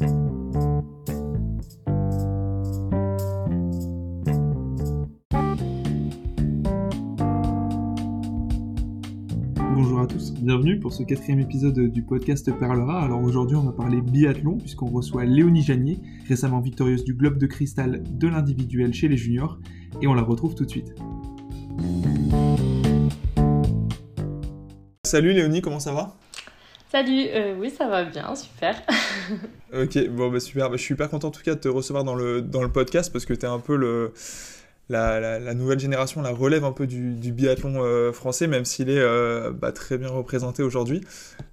Bonjour à tous, bienvenue pour ce quatrième épisode du podcast Perlera. Alors aujourd'hui on va parler biathlon puisqu'on reçoit Léonie Janier, récemment victorieuse du Globe de Cristal de l'individuel chez les juniors, et on la retrouve tout de suite. Salut Léonie, comment ça va? Salut, euh, oui ça va bien, super. ok, bon bah super, bah, je suis hyper content en tout cas de te recevoir dans le, podcast parce que tu es un peu le, la, nouvelle génération, la relève un peu du, biathlon euh, français, même s'il est euh, bah, très bien représenté aujourd'hui.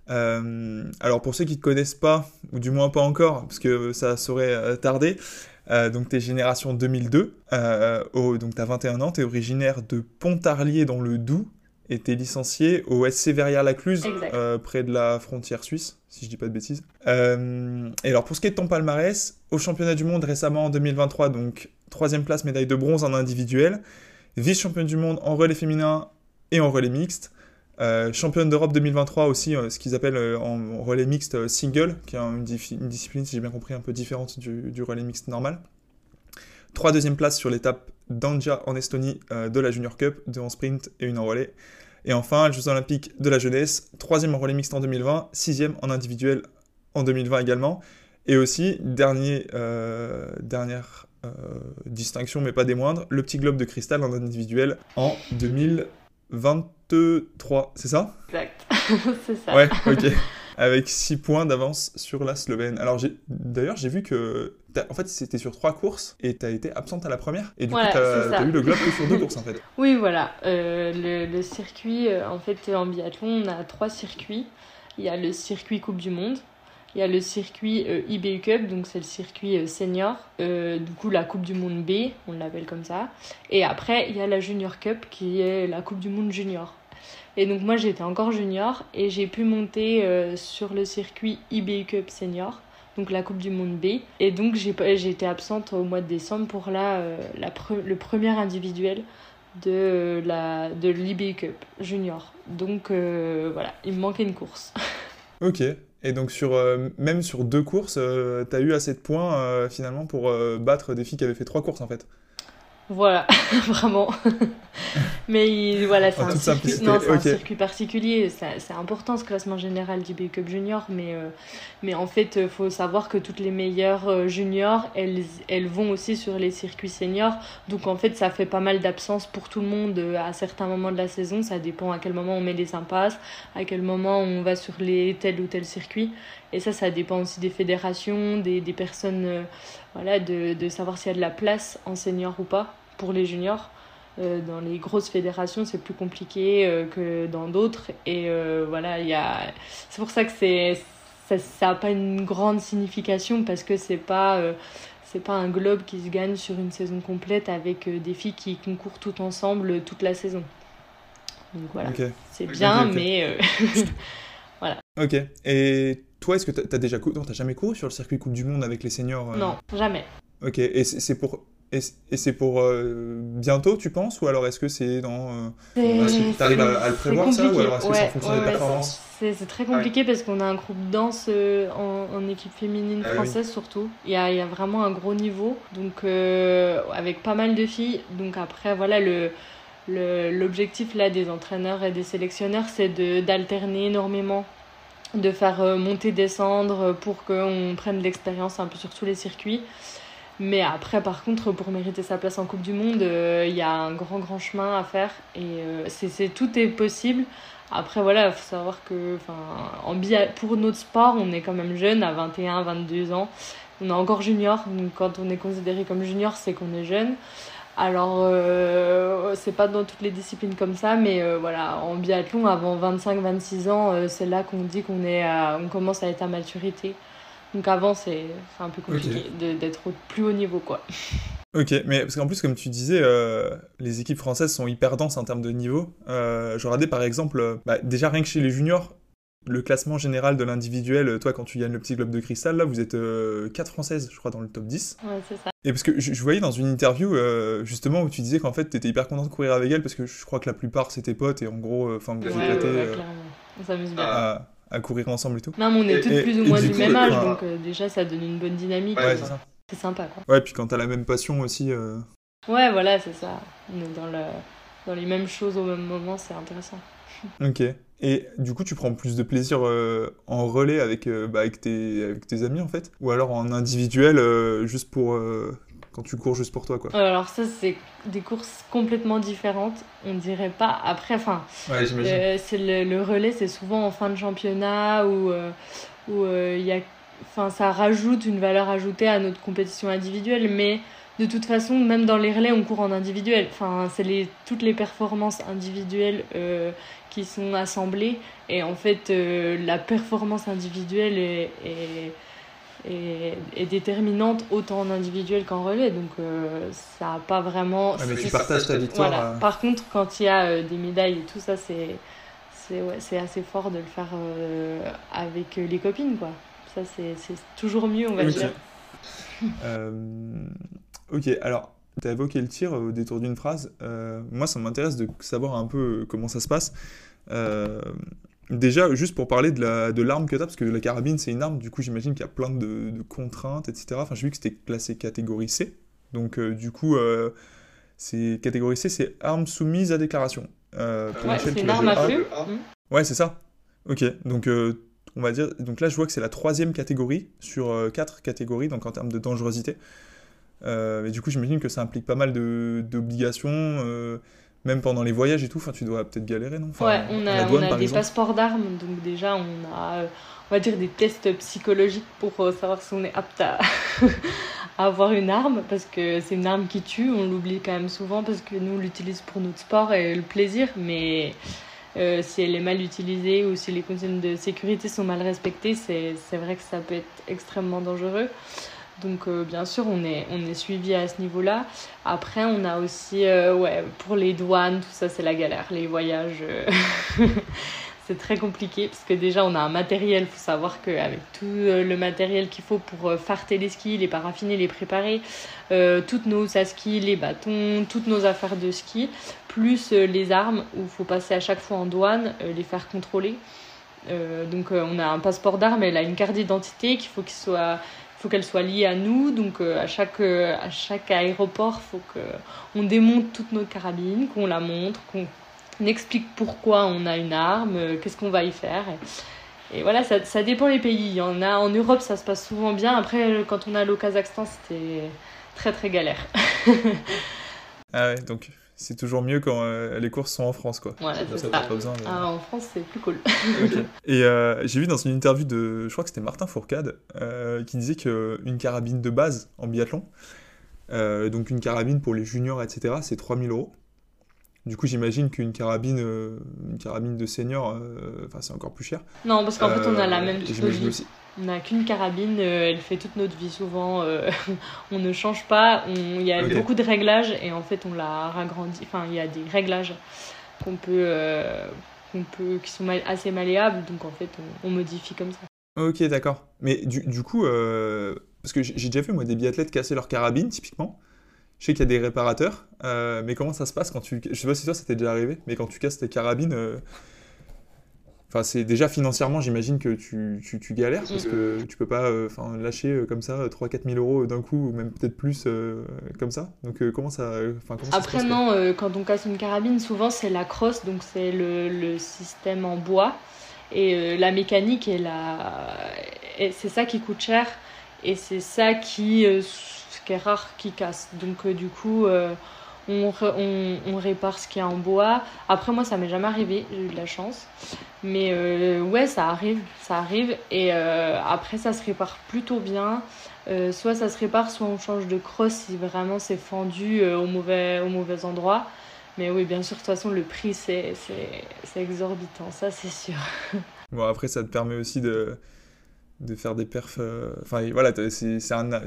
alors pour ceux qui ne te connaissent pas, ou du moins pas encore, parce que ça saurait tarder, donc tu es génération 2002, donc tu as 21 ans, tu es originaire de Pontarlier dans le Doubs, était licencié au SC Verrières-la-Cluse, euh, près de la frontière suisse, si je dis pas de bêtises. Euh, et alors pour ce qui est de ton palmarès, au championnat du monde récemment en 2023, donc troisième place, médaille de bronze en individuel, vice-championne du monde en relais féminin et en relais mixte, euh, championne d'Europe 2023 aussi, ce qu'ils appellent en relais mixte single, qui est une, discipline, si j'ai bien compris, un peu différente du, du relais mixte normal. Trois deuxième places sur l'étape d'Anja en Estonie de la Junior Cup, deux en sprint et une en relais. Et enfin, les Jeux Olympiques de la jeunesse, troisième en relais mixte en 2020, sixième en individuel en 2020 également. Et aussi, dernier, euh, dernière euh, distinction, mais pas des moindres, le petit globe de cristal en individuel en 2023. C'est ça? Exact, c'est ça. Ouais, ok. Avec 6 points d'avance sur la Slovène. Alors, d'ailleurs, j'ai vu que en fait, c'était sur trois courses et tu as été absente à la première. Et du coup, tu as, eu le globe que sur deux courses en fait. Oui, voilà. Euh, le, circuit, euh, en fait, en biathlon, on a trois circuits. Il y a le circuit Coupe du Monde. Il y a le circuit euh, IBU Cup, donc c'est le circuit senior. du coup, la Coupe du Monde B, on l'appelle comme ça. Et après, il y a la Junior Cup qui est la Coupe du Monde junior. Et donc moi j'étais encore junior et j'ai pu monter sur le circuit IBU Cup senior donc la Coupe du Monde B. Et donc j'ai été absente au mois de décembre pour la, euh, la le premier individuel de la de l'IB Cup junior. Donc euh, voilà, il me manquait une course. ok. Et donc sur euh, même sur deux courses, tu as eu assez de points finalement pour battre des filles qui avaient fait trois courses en fait. Voilà, vraiment. Mais voilà, c'est un, circuit... non, un circuit particulier. C'est important ce classement général du B Cup Junior, mais, euh, mais en fait, il faut savoir que toutes les meilleures euh, juniors, elles, elles vont aussi sur les circuits seniors. Donc en fait, ça fait pas mal d'absence pour tout le monde euh, à certains moments de la saison. Ça dépend à quel moment on met les impasses, à quel moment on va sur les tel ou tel circuit. Et ça, ça dépend aussi des fédérations, des, des personnes, voilà, de, de savoir s'il y a de la place en senior ou pas pour les juniors. Euh, dans les grosses fédérations, c'est plus compliqué euh, que dans d'autres. Et euh, voilà, il y a... c'est pour ça que c'est ça n'a pas une grande signification parce que c'est pas c'est pas un globe qui se gagne sur une saison complète avec des filles qui concourent toutes ensemble toute la saison. Donc voilà, c'est bien, mais voilà. Ok. Et toi, est-ce que tu as, déjà couru... Non, jamais couru sur le circuit Coupe du Monde avec les seniors Non, jamais. Ok. Et c'est pour et, c'est pour euh, bientôt, tu penses Ou alors est-ce que c'est dans. Euh, est-ce que tu arrives à, le prévoir ça Ou alors est-ce que c'est en fonction des performances? c'est, très compliqué parce qu'on a un groupe danse euh, en, équipe féminine ah française surtout. Il y, a, il y, a, vraiment un gros niveau, donc avec pas mal de filles. Donc après, voilà, le, l'objectif là des entraîneurs et des sélectionneurs, c'est de, d'alterner énormément de faire monter descendre pour qu'on prenne l'expérience un peu sur tous les circuits mais après, par contre, pour mériter sa place en Coupe du Monde, euh, il y a un grand, grand chemin à faire. Et euh, c'est, tout est possible. Après, voilà, il faut savoir que pour notre sport, on est quand même jeune, à 21, 22 ans. On est encore junior. Donc, quand on est considéré comme junior, c'est qu'on est jeune. Alors, euh, c'est pas dans toutes les disciplines comme ça, mais euh, voilà, en biathlon, avant 25-26 ans, c'est là qu'on dit qu'on est on commence à être à maturité. Donc avant, c'est un peu compliqué d'être au plus haut niveau, quoi. Ok, mais parce qu'en plus, comme tu disais, euh, les équipes françaises sont hyper denses en termes de niveau. Euh, je regardais par exemple, euh, bah, déjà rien que chez les juniors, le classement général de l'individuel, toi quand tu gagnes le petit globe de cristal, là vous êtes 4 françaises, je crois, dans le top 10. Ouais, c'est ça. Et parce que je, voyais dans une interview justement où tu disais qu'en fait tu étais hyper content de courir avec elle parce que je crois que la plupart c'était potes et en gros, enfin vous ouais, éclaté. Ouais, clairement. On s'amuse bien. à courir ensemble et tout. Non, mais on est tous plus ou moins du, même âge, donc déjà ça donne une bonne dynamique. Ouais, c'est ça. C'est sympa quoi. Ouais, puis quand t'as la même passion aussi. Ouais, voilà, c'est ça. On est dans, le... dans les mêmes choses au même moment, c'est intéressant. Ok. Et du coup, tu prends plus de plaisir euh, en relais avec, euh, bah, avec, tes, avec, tes, amis, en fait? Ou alors en individuel, euh, juste pour... quand tu cours juste pour toi, quoi? Alors ça, c'est des courses complètement différentes. On dirait pas... Après, enfin... Ouais, le, le, relais, c'est souvent en fin de championnat où il y a... Enfin, ça rajoute une valeur ajoutée à notre compétition individuelle, mais de toute façon, même dans les relais, on court en individuel. Enfin, c'est les, toutes les performances individuelles euh, qui sont assemblées. Et en fait, euh, la performance individuelle est, est, est, déterminante autant en individuel qu'en relais. Donc, euh, ça n'a pas vraiment. mais tu partages ta victoire. Voilà. Par contre, quand il y a des médailles et tout ça, c'est c'est ouais, assez fort de le faire avec les copines. quoi. Ça, c'est toujours mieux, on va dire. Ok, alors, tu as évoqué le tir au détour d'une phrase. Euh, moi, ça m'intéresse de savoir un peu euh, comment ça se passe. Euh, déjà, juste pour parler de l'arme de que tu as, parce que la carabine, c'est une arme, du coup, j'imagine qu'il y a plein de, contraintes, etc. Enfin, j'ai vu que c'était classé catégorie C. Donc, du coup, c'est catégorie C, c'est arme soumise à déclaration. ouais, c'est une arme à feu. Ouais, c'est ça. Ok, donc on va dire. Donc là, je vois que c'est la troisième catégorie sur quatre catégories, donc en termes de dangerosité. Euh, et du coup, j'imagine que ça implique pas mal d'obligations, euh, même pendant les voyages et tout. Enfin, tu dois peut-être galérer, non? Ouais, on a, on a des passeports d'armes, donc déjà, on a, on va dire, des tests psychologiques pour euh, savoir si on est apte à, avoir une arme, parce que c'est une arme qui tue. On l'oublie quand même souvent parce que nous, on l'utilise pour notre sport et le plaisir, mais. si elle est mal utilisée ou si les consignes de sécurité sont mal respectées, c'est vrai que ça peut être extrêmement dangereux. Donc euh, bien sûr, on est, on est suivi à ce niveau-là. Après, on a aussi, euh, ouais, pour les douanes, tout ça, c'est la galère. Les voyages, euh, c'est très compliqué parce que déjà, on a un matériel. Il faut savoir qu'avec tout le matériel qu'il faut pour farter les skis, les paraffiner, les préparer, toutes nos skis, les bâtons, toutes nos affaires de ski, plus les armes où il faut passer à chaque fois en douane, les faire contrôler. donc on a un passeport d'armes, elle a une carte d'identité qu'il faut qu'il soit qu'elle soit liée à nous. Donc euh, à, chaque, euh, à chaque aéroport, faut qu'on démonte toute notre carabine, qu'on la montre, qu'on explique pourquoi on a une arme, euh, qu'est-ce qu'on va y faire. Et, voilà, ça, dépend des pays. Il y en a en Europe, ça se passe souvent bien. Après, quand on allé au Kazakhstan, c'était très très galère. ah ouais, donc c'est toujours mieux quand euh, les courses sont en France, quoi. Voilà, ça, Pas besoin ah, en France, c'est plus cool. Et euh, j'ai vu dans une interview de, je crois que c'était Martin Fourcade, euh, qui disait qu'une carabine de base en biathlon, donc une carabine pour les juniors, etc., c'est 3000 euros. Du coup, j'imagine qu'une carabine, une carabine de senior, enfin, c'est encore plus cher. Non, parce qu'en fait, on a la même typologie. On n'a qu'une carabine, euh, elle fait toute notre vie souvent. Euh, on ne change pas. Il y a beaucoup de réglages et en fait on l'a ragrandi. Enfin, il y a des réglages qu'on peut, euh, qu'on peut, qui sont assez malléables. Donc en fait, on, modifie comme ça. Ok, d'accord. Mais du, du coup, parce que j'ai déjà fait moi des biathlètes casser leur carabine typiquement. Je sais qu'il y a des réparateurs, mais comment ça se passe quand tu. Je sais pas si toi ça t'est déjà arrivé, mais quand tu casses tes carabines Enfin, c'est déjà financièrement, j'imagine que tu, tu, tu, galères parce mm. que tu peux pas euh, enfin lâcher euh, comme ça 3-4 000 euros d'un coup, ou même peut-être plus euh, comme ça. Donc, comment ça. Comment Après, non, quand on casse une carabine, souvent c'est la crosse, donc c'est le, le, système en bois. Et la mécanique, et la... c'est ça qui coûte cher. Et c'est ça qui, qui est rare qui casse. Donc, du coup on, on, répare ce qui est en bois. Après, moi, ça m'est jamais arrivé, j'ai eu de la chance. Mais euh, ouais, ça arrive, ça arrive. Et euh, après, ça se répare plutôt bien. Euh, soit ça se répare, soit on change de crosse si vraiment c'est fendu au, mauvais, au mauvais endroit. Mais oui, bien sûr, de toute façon, le prix, c'est exorbitant, ça, c'est sûr. Bon, après, ça te permet aussi de de faire des perfs. Euh, enfin, voilà, c'est un, un,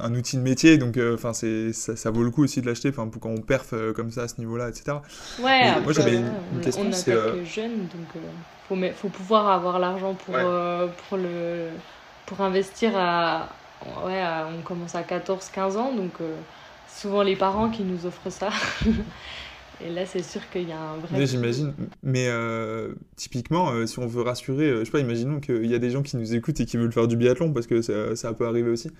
un, outil de métier, donc euh, enfin c'est ça, ça, vaut le coup aussi de l'acheter pour quand on perf euh, comme ça à ce niveau-là, etc. Ouais, moi j'avais une, question. On a quelques jeunes, donc faut, faut pouvoir avoir l'argent pour, pour, le, pour investir à. Ouais, on commence à 14-15 ans, donc souvent les parents qui nous offrent ça. Et là, c'est sûr qu'il y a un vrai. J'imagine. Mais euh, typiquement, euh, si on veut rassurer, euh, je sais pas, imaginons qu'il y a des gens qui nous écoutent et qui veulent faire du biathlon, parce que ça, ça peut arriver aussi.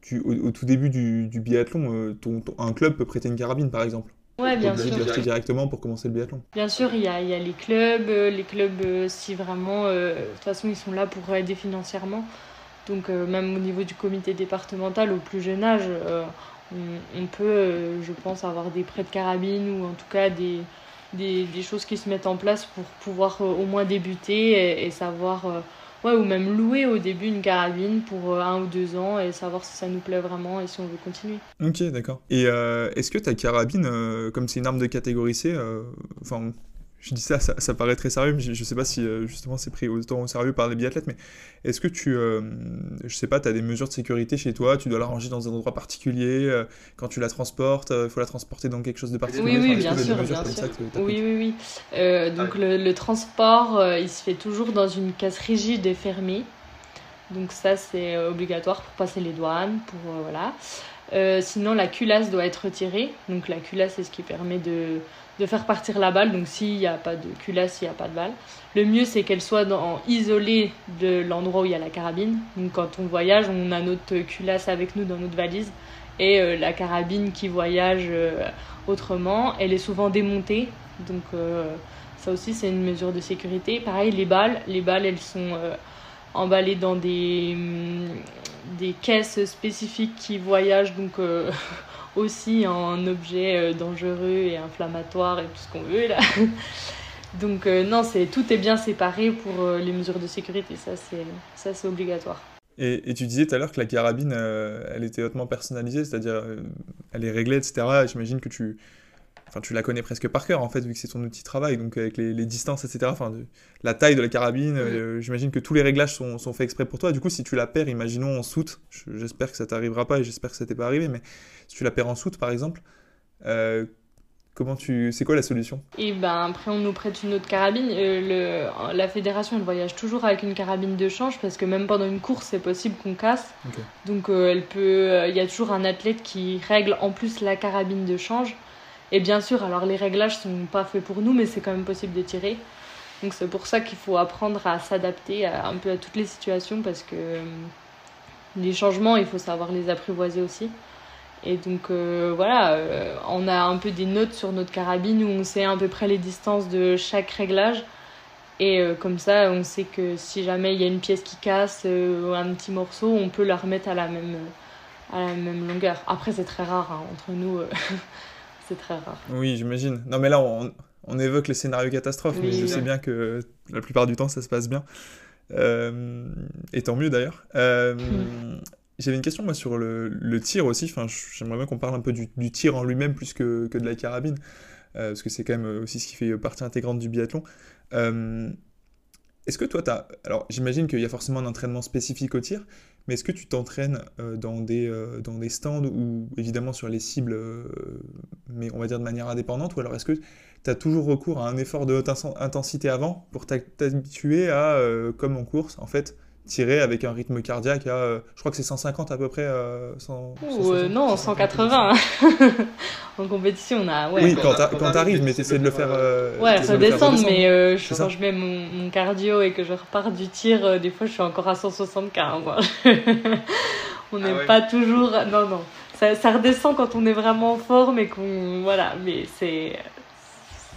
Tu, au, tout début du, du biathlon, ton, un club peut prêter une carabine, par exemple. Ouais, bien sûr. l'acheter directement pour commencer le biathlon. Bien sûr, il y a, il y a les clubs. Les clubs, si vraiment. de toute façon, ils sont là pour aider financièrement. Donc, même au niveau du comité départemental, au plus jeune âge on, peut, euh, je pense, avoir des prêts de carabine ou en tout cas des, choses qui se mettent en place pour pouvoir euh, au moins débuter et, savoir, euh, ouais, ou même louer au début une carabine pour un ou deux ans et savoir si ça nous plaît vraiment et si on veut continuer. Ok, d'accord. Et est-ce que ta carabine, comme c'est une arme de catégorie C, enfin je dis ça, ça, paraît très sérieux, mais je, ne sais pas si euh, justement c'est pris autant au sérieux par les biathlètes, mais est-ce que tu, euh, je sais pas, tu as des mesures de sécurité chez toi, tu dois la ranger dans un endroit particulier, euh, quand tu la transportes, il faut la transporter dans quelque chose de particulier? Oui, oui, bien sûr, bien sûr. Oui, oui, oui. donc le, le, transport, il se fait toujours dans une caisse rigide et fermée. Donc ça, c'est obligatoire pour passer les douanes, pour voilà. Sinon, la culasse doit être retirée. Donc la culasse, c'est ce qui permet de faire partir la balle. Donc s'il n'y a pas de culasse, s'il n'y a pas de balle. Le mieux c'est qu'elle soit isolée de l'endroit où il y a la carabine. Donc quand on voyage, on a notre culasse avec nous dans notre valise. Et euh, la carabine qui voyage euh, autrement, elle est souvent démontée. Donc euh, ça aussi c'est une mesure de sécurité. Pareil, les balles, les balles elles sont emballées dans des, hum, des caisses spécifiques qui voyagent. Donc aussi en objet euh, dangereux et inflammatoire et tout ce qu'on veut là. Donc euh, non, c'est tout est bien séparé pour euh, les mesures de sécurité, ça c'est ça c'est obligatoire. Et, tu disais tout à l'heure que la carabine, elle était hautement personnalisée, c'est-à-dire elle est réglée, etc. J'imagine que tu enfin tu la connais presque par cœur en fait vu que c'est ton outil de travail donc avec les, distances etc enfin la taille de la carabine euh, j'imagine que tous les réglages sont, sont, faits exprès pour toi du coup si tu la perds imaginons en soute j'espère que ça t'arrivera pas et j'espère que ça t'est pas arrivé mais si tu la perds en soute par exemple euh, Comment tu, c'est quoi la solution? Et ben après on nous prête une autre carabine. Euh, le... La fédération elle voyage toujours avec une carabine de change parce que même pendant une course c'est possible qu'on casse. Donc elle peut, il y a toujours un athlète qui règle en plus la carabine de change. Et bien sûr, alors les réglages sont pas faits pour nous, mais c'est quand même possible de tirer. Donc c'est pour ça qu'il faut apprendre à s'adapter un peu à toutes les situations parce que euh, les changements, il faut savoir les apprivoiser aussi. Et donc euh, voilà, euh, on a un peu des notes sur notre carabine où on sait à peu près les distances de chaque réglage. Et comme ça, on sait que si jamais il y a une pièce qui casse ou un petit morceau, on peut la remettre à la même, à la même longueur. Après, c'est très rare hein, entre nous. c'est très rare. Oui, j'imagine. Non, mais là, on, on, évoque les scénarios catastrophes, mais je sais bien que la plupart du temps, ça se passe bien. Euh, et tant mieux d'ailleurs. Euh, hmm. J'avais une question moi, sur le, le tir aussi. Enfin, J'aimerais bien qu'on parle un peu du, du tir en lui-même plus que, que, de la carabine, euh, parce que c'est quand même aussi ce qui fait partie intégrante du biathlon. Est-ce que toi, tu as... Alors, j'imagine qu'il y a forcément un entraînement spécifique au tir, mais est-ce que tu t'entraînes euh, dans, des, euh, dans des stands ou évidemment sur les cibles, euh, mais on va dire de manière indépendante, ou alors est-ce que tu as toujours recours à un effort de haute intensité avant pour t'habituer à, comme en course, en fait, tirer avec un rythme cardiaque à, euh, je crois que c'est 150 à peu près. Euh, euh non, 180. en compétition, on a. Ouais, oui, quand t'arrives, mais t'essaies de le faire. Euh, ouais, ça descend, mais quand je mets mon, cardio et que je repars du tir, des fois je suis encore à 175. on n'est ah pas toujours. Non, non. Ça, ça, redescend quand on est vraiment en forme et qu'on. Voilà, mais c'est.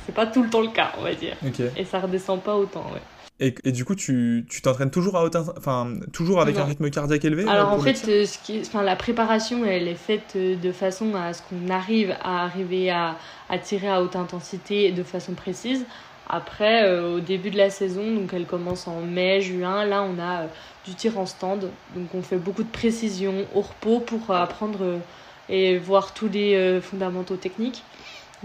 C'est pas tout le temps le cas, on va dire. Et ça redescend pas autant, ouais. Et, et, du coup, tu t'entraînes toujours, à enfin, toujours avec un rythme cardiaque élevé Alors en fait, euh, ce qui, enfin, la préparation, elle est faite euh, de façon à ce qu'on arrive à arriver à, à, tirer à haute intensité de façon précise. Après, euh, au début de la saison, donc elle commence en mai, juin, là on a du tir en stand. Donc on fait beaucoup de précision au repos pour apprendre et voir tous les fondamentaux techniques.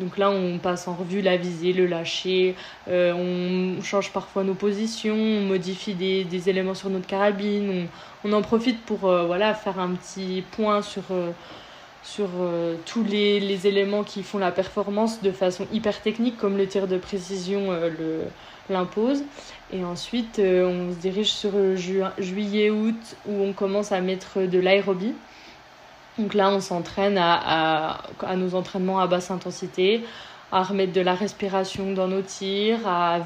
Donc là, on passe en revue la visée, le lâcher, euh, on change parfois nos positions, on modifie des, éléments sur notre carabine, on, en profite pour euh, voilà, faire un petit point sur, euh, tous les, éléments qui font la performance de façon hyper technique, comme le tir de précision l'impose. Et ensuite, on se dirige sur juillet-août, où on commence à mettre de l'aérobie. Donc là, on s'entraîne à, nos entraînements à basse intensité, à remettre de la respiration dans nos tirs, à,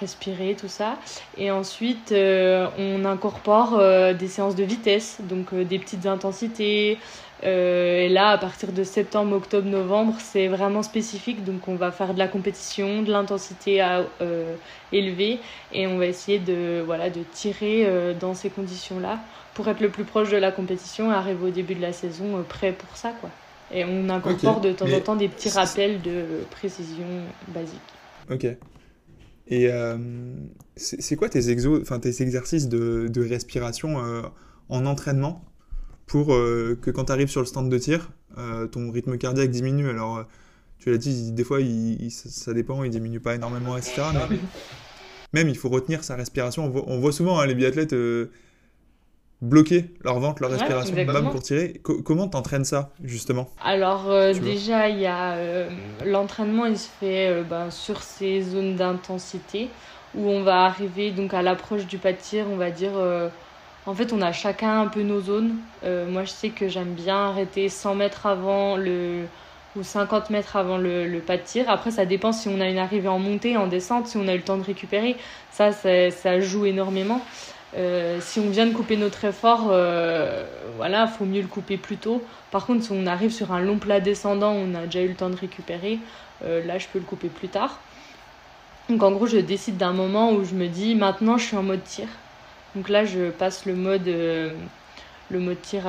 respirer, tout ça. Et ensuite, euh, on incorpore euh, des séances de vitesse, donc euh, des petites intensités. et là, à partir de septembre, octobre, novembre, c'est vraiment spécifique. Donc, on va faire de la compétition, de l'intensité à élever, et on va essayer de tirer dans ces conditions-là pour être le plus proche de la compétition et arriver au début de la saison prêt pour ça, quoi. Et on incorpore de temps en temps des petits rappels de précision basique. Ok. Et euh, c'est quoi tes, exos, enfin, tes exercices de, de respiration euh, en entraînement pour euh, que quand tu arrives sur le stand de tir, ton rythme cardiaque diminue? Alors, tu l'as dit, des fois, il, ça dépend, il diminue pas énormément, etc. Mais même, il faut retenir sa respiration. On voit, souvent hein, les biathlètes bloquer leur ventre, leur respiration, même pour tirer. comment t'entraînes ça, justement? Alors, euh, déjà, il y a euh, l'entraînement, il se fait euh, ben, sur ces zones d'intensité où on va arriver donc à l'approche du pas de tir, on va dire. en fait, on a chacun un peu nos zones. moi, je sais que j'aime bien arrêter 100 mètres avant le ou 50 mètres avant le, le, pas de tir. Après, ça dépend si on a une arrivée en montée, en descente, si on a eu le temps de récupérer. Ça, ça joue énormément. Euh, si on vient de couper notre effort, euh, voilà, faut mieux le couper plus tôt. Par contre, si on arrive sur un long plat descendant, on a déjà eu le temps de récupérer, euh, là, je peux le couper plus tard. Donc, en gros, je décide d'un moment où je me dis, maintenant, je suis en mode tir. Donc là, je passe le mode, le mode tir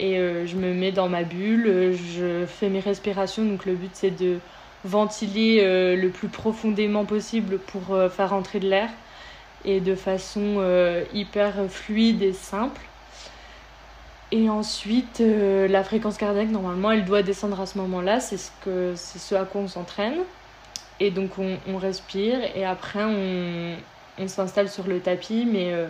et je me mets dans ma bulle. Je fais mes respirations. Donc, le but, c'est de ventiler le plus profondément possible pour faire entrer de l'air et de façon euh, hyper fluide et simple. Et ensuite, euh, la fréquence cardiaque, normalement, elle doit descendre à ce moment-là. C'est ce, que, c'est ce à quoi on s'entraîne. Et donc, on, respire et après, on, on, s'installe sur le tapis. Mais, euh,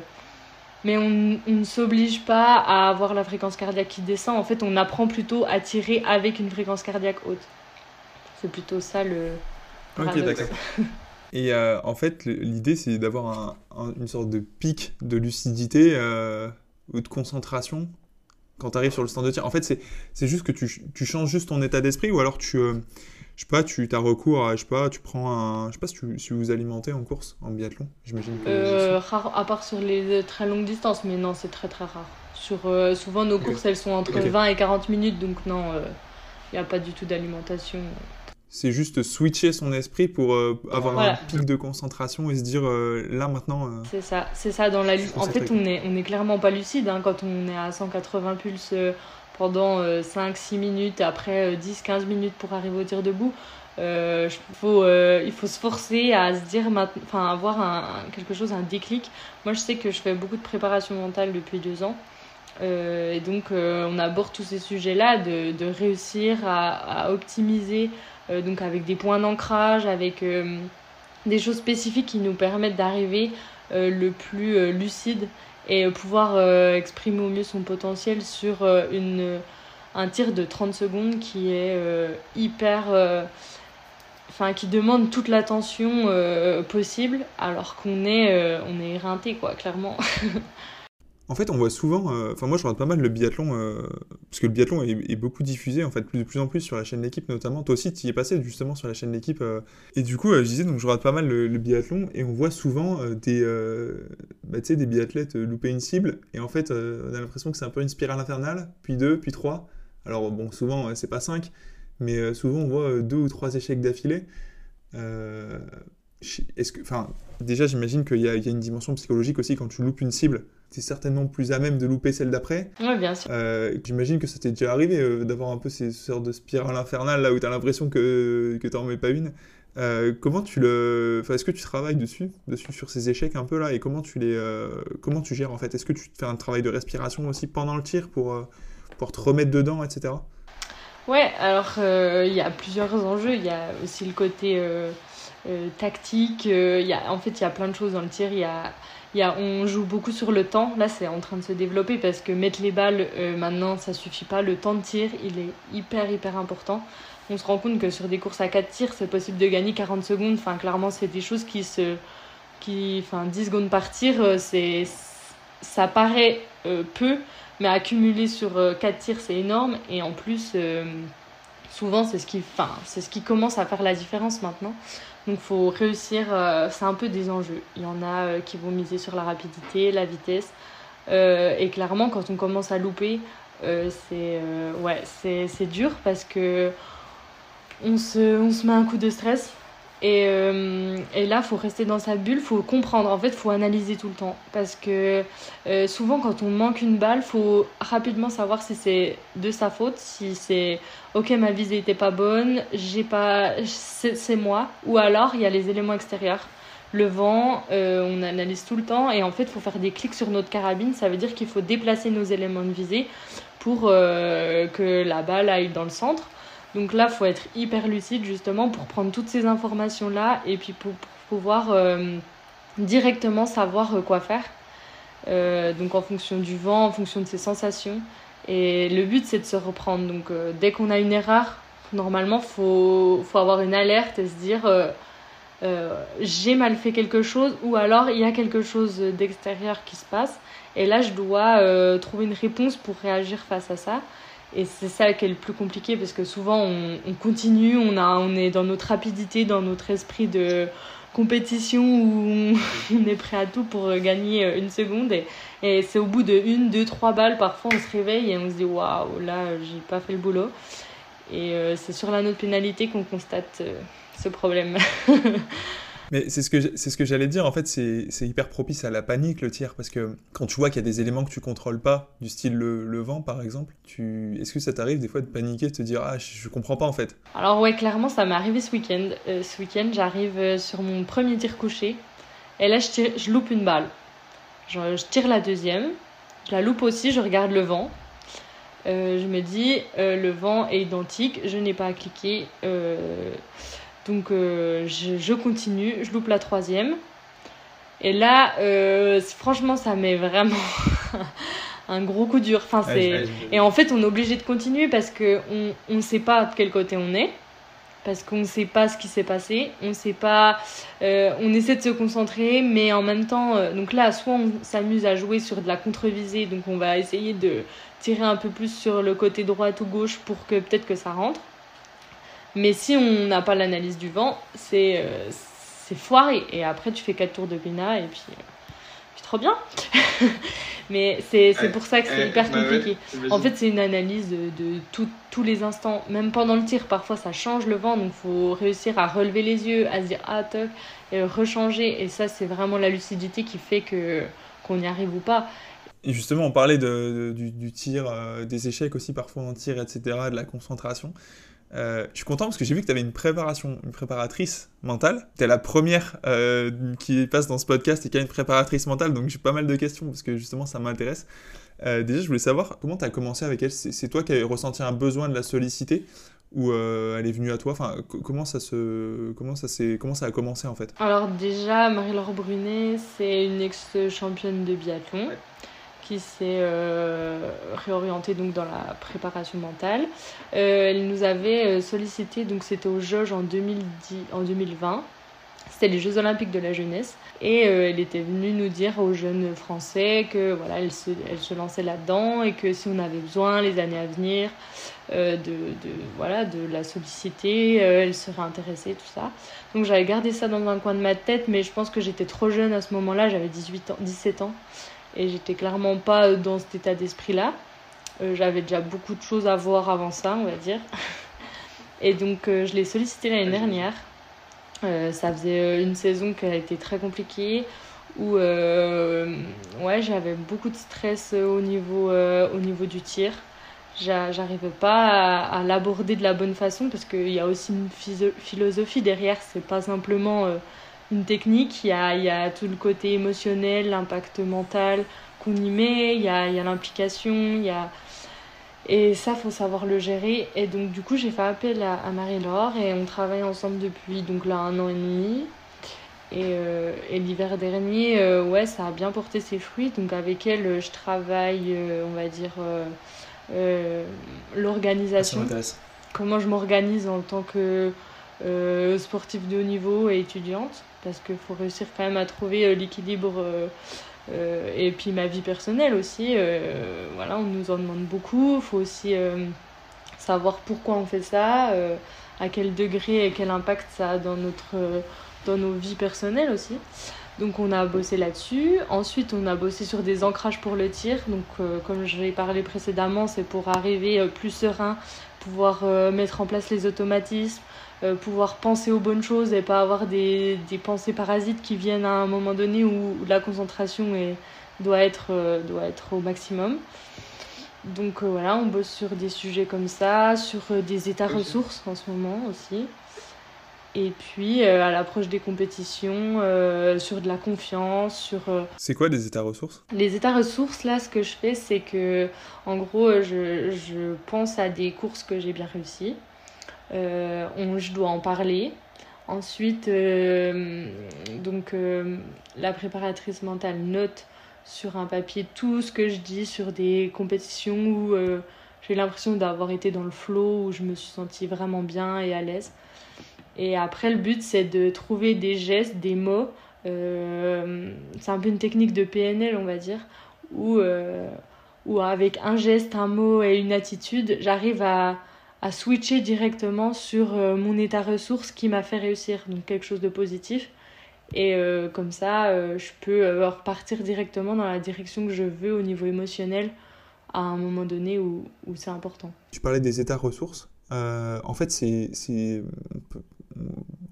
mais on, on ne s'oblige pas à avoir la fréquence cardiaque qui descend. En fait, on apprend plutôt à tirer avec une fréquence cardiaque haute. C'est plutôt ça le. Ok, d'accord. Et euh, en fait, l'idée, c'est d'avoir une sorte de pic de lucidité euh, ou de concentration quand tu arrives sur le stand de tir. En fait, c'est juste que tu, tu, changes juste ton état d'esprit ou alors tu, euh, je sais pas, tu as recours à, je sais pas, tu prends un, je sais pas si, tu, si vous alimentez en course, en biathlon, j'imagine. rare, à part sur les très longues distances, mais non, c'est très très rare. Sur, souvent, nos courses, elles sont entre 20 et 40 minutes, donc non, il n'y a pas du tout d'alimentation c'est juste switcher son esprit pour euh, avoir un pic de concentration et se dire euh, là maintenant. Euh, c'est ça, c'est ça dans la En fait, on est, on est clairement pas lucide hein, quand on est à 180 pulses pendant 5-6 minutes, après 10-15 minutes pour arriver au tir debout. Faut, il faut se forcer à se dire, enfin, avoir un, quelque chose, un déclic. Moi, je sais que je fais beaucoup de préparation mentale depuis deux ans. et donc, on aborde tous ces sujets-là, de, de réussir à, à optimiser donc avec des points d'ancrage, avec euh, des choses spécifiques qui nous permettent d'arriver euh, le plus lucide et pouvoir exprimer au mieux son potentiel sur une, un tir de 30 secondes qui est hyper enfin qui demande toute l'attention possible alors qu'on est on est éreinté quoi clairement En fait, on voit souvent, euh, enfin moi je regarde pas mal le biathlon, euh, parce que le biathlon est, beaucoup diffusé en fait, de plus en plus sur la chaîne d'équipe notamment. Toi aussi, tu y es passé justement sur la chaîne d'équipe. Euh. et du coup, je disais, donc je regarde pas mal le, biathlon, et on voit souvent des, bah, des biathlètes louper une cible, et en fait, on a l'impression que c'est un peu une spirale infernale, puis deux, puis trois. Alors bon, souvent c'est pas cinq, mais souvent on voit deux ou trois échecs d'affilée. Est-ce que, enfin, déjà j'imagine qu'il y, a une dimension psychologique aussi quand tu loupes une cible c'est certainement plus à même de louper celle d'après. Oui, bien sûr. Euh, j'imagine que ça t'est déjà arrivé euh, d'avoir un peu ces sortes de spirale infernale là où tu as l'impression que, que tu n'en mets pas une. Euh, comment tu le. Enfin, est-ce que tu travailles dessus, dessus, sur ces échecs un peu là, et comment tu les. comment tu gères en fait? Est-ce que tu fais un travail de respiration aussi pendant le tir pour, pour te remettre dedans, etc. Ouais, alors il y a plusieurs enjeux. Il y a aussi le côté tactique. Il y a, en fait, il y a plein de choses dans le tir. Il y a on joue beaucoup sur le temps. Là, c'est en train de se développer parce que mettre les balles euh, maintenant, ça suffit pas. Le temps de tir, il est hyper, hyper important. On se rend compte que sur des courses à 4 tirs, c'est possible de gagner 40 secondes. Enfin, clairement, c'est des choses qui se. Qui, enfin, 10 secondes par tir, euh, c'est, ça paraît euh, peu, mais accumuler sur 4 tirs, c'est énorme. Et en plus, souvent, c'est ce, enfin, c'est ce qui commence à faire la différence maintenant. Donc, il faut réussir, c'est un peu des enjeux. Il y en a qui vont miser sur la rapidité, la vitesse. et clairement, quand on commence à louper, c'est dur parce que on se, on se met un coup de stress et, euh, et là, faut rester dans sa bulle, il faut comprendre. En fait, faut analyser tout le temps. Parce que euh, souvent, quand on manque une balle, il faut rapidement savoir si c'est de sa faute, si c'est ok, ma visée n'était pas bonne, c'est moi. Ou alors, il y a les éléments extérieurs. Le vent, euh, on analyse tout le temps. Et en fait, il faut faire des clics sur notre carabine. Ça veut dire qu'il faut déplacer nos éléments de visée pour que la balle aille dans le centre. Donc là, faut être hyper lucide justement pour prendre toutes ces informations-là et puis pour, pouvoir euh, directement savoir euh, quoi faire. Euh, donc en fonction du vent, en fonction de ses sensations. Et le but, c'est de se reprendre. Donc dès qu'on a une erreur, normalement, faut, faut, avoir une alerte et se dire j'ai mal fait quelque chose ou alors il y a quelque chose d'extérieur qui se passe. Et là, je dois trouver une réponse pour réagir face à ça. Et c'est ça qui est le plus compliqué parce que souvent on, continue, on, a, on est dans notre rapidité, dans notre esprit de compétition où on est prêt à tout pour gagner une seconde. Et, et c'est au bout de une, deux, trois balles, parfois on se réveille et on se dit waouh, là j'ai pas fait le boulot. Et euh, c'est sur la note pénalité qu'on constate euh, ce problème. Mais c'est ce que j'allais dire. En fait, c'est hyper propice à la panique le tir parce que quand tu vois qu'il y a des éléments que tu contrôles pas, du style le, vent par exemple, tu est-ce que ça t'arrive des fois de paniquer, de te dire ah je, comprends pas en fait? Alors ouais, clairement ça m'est arrivé ce week-end. Euh, ce week-end, j'arrive euh, sur mon premier tir couché et là je je loupe une balle. Je, tire la deuxième, je la loupe aussi, je regarde le vent. Euh, je me dis le vent est identique, je n'ai pas à cliquer. Donc euh, je, continue, je loupe la troisième. Et là, euh, franchement, ça met vraiment un gros coup dur. Enfin, Et en fait, on est obligé de continuer parce qu'on ne sait pas de quel côté on est. Parce qu'on ne sait pas ce qui s'est passé. On sait pas. Euh, on essaie de se concentrer, mais en même temps. donc là, soit on s'amuse à jouer sur de la contre-visée, donc on va essayer de tirer un peu plus sur le côté droite ou gauche pour que peut-être que ça rentre. Mais si on n'a pas l'analyse du vent, c'est euh, c'est foiré. Et après, tu fais 4 tours de pina et puis, euh, puis trop bien. Mais c'est pour ça que c'est hyper compliqué. En fait, c'est une analyse de, de tous les instants. Même pendant le tir, parfois ça change le vent. Donc, il faut réussir à relever les yeux, à se dire ah, toc, et rechanger. Et ça, c'est vraiment la lucidité qui fait que qu'on y arrive ou pas. Et justement, on parlait de, du, du, tir, euh, des échecs aussi parfois en tir, etc., de la concentration. Euh, je suis content parce que j'ai vu que tu avais une préparation, une préparatrice mentale. Tu es la première euh, qui passe dans ce podcast et qui a une préparatrice mentale, donc j'ai pas mal de questions parce que justement ça m'intéresse. Euh, déjà, je voulais savoir comment tu as commencé avec elle. C'est toi qui as ressenti un besoin de la solliciter ou elle est venue à toi? Enfin, comment ça se, comment ça comment ça a commencé en fait? Alors déjà, Marie-Laure Brunet, c'est une ex-championne de biathlon qui s'est euh, réorientée donc dans la préparation mentale. Euh, elle nous avait euh, sollicité, donc c'était aux Jeux en, 2010, en 2020, c'était les Jeux Olympiques de la jeunesse, et elle était venue nous dire aux jeunes Français que voilà, elle se, elle se lançait là-dedans et que si on avait besoin les années à venir de, de, voilà, de la solliciter, elle serait intéressée, tout ça. Donc j'avais gardé ça dans un coin de ma tête, mais je pense que j'étais trop jeune à ce moment-là, j'avais 18 ans, 17 ans. Et j'étais clairement pas dans cet état d'esprit-là. Euh, j'avais déjà beaucoup de choses à voir avant ça, on va dire. Et donc, euh, je l'ai sollicité l'année dernière. Euh, ça faisait une saison qui a été très compliquée, où ouais, j'avais beaucoup de stress au niveau, au niveau du tir. J'arrivais pas à, l'aborder de la bonne façon parce qu'il y a aussi une philosophie derrière. C'est pas simplement une technique, il y a, y a, tout le côté émotionnel, l'impact mental qu'on y met, il y a, y a l'implication, il y a... Et ça, faut savoir le gérer. Et donc, du coup, j'ai fait appel à, Marie-Laure et on travaille ensemble depuis donc là un an et demi. Et, euh, et l'hiver dernier, euh, ouais, ça a bien porté ses fruits. Donc, avec elle, je travaille, euh, on va dire, l'organisation. Comment je m'organise en tant que sportive de haut niveau et étudiante parce qu'il faut réussir quand même à trouver euh, l'équilibre euh, euh, et puis ma vie personnelle aussi. voilà, on nous en demande beaucoup. Il faut aussi savoir pourquoi on fait ça, à quel degré et quel impact ça a dans, notre, dans nos vies personnelles aussi. Donc on a bossé là-dessus. Ensuite, on a bossé sur des ancrages pour le tir. Donc comme je l'ai parlé précédemment, c'est pour arriver plus serein, pouvoir mettre en place les automatismes, euh, pouvoir penser aux bonnes choses et pas avoir des, des, pensées parasites qui viennent à un moment donné où, la concentration est, doit, être, euh, doit être au maximum. Donc euh, voilà, on bosse sur des sujets comme ça, sur des états ressources en ce moment aussi. Et puis à l'approche des compétitions, sur de la confiance, sur... C'est quoi les états ressources? Les états ressources, là, ce que je fais, c'est que, en gros, je, je pense à des courses que j'ai bien réussies. Euh, on, je dois en parler. Ensuite, euh, donc, euh, la préparatrice mentale note sur un papier tout ce que je dis sur des compétitions où j'ai l'impression d'avoir été dans le flow, où je me suis sentie vraiment bien et à l'aise. Et après, le but, c'est de trouver des gestes, des mots. c'est un peu une technique de PNL, on va dire, où, où avec un geste, un mot et une attitude, j'arrive à, à switcher directement sur euh, mon état ressource qui m'a fait réussir, donc quelque chose de positif. Et euh, comme ça, euh, je peux repartir directement dans la direction que je veux au niveau émotionnel à un moment donné où, où c'est important. Tu parlais des états ressources. en fait, c'est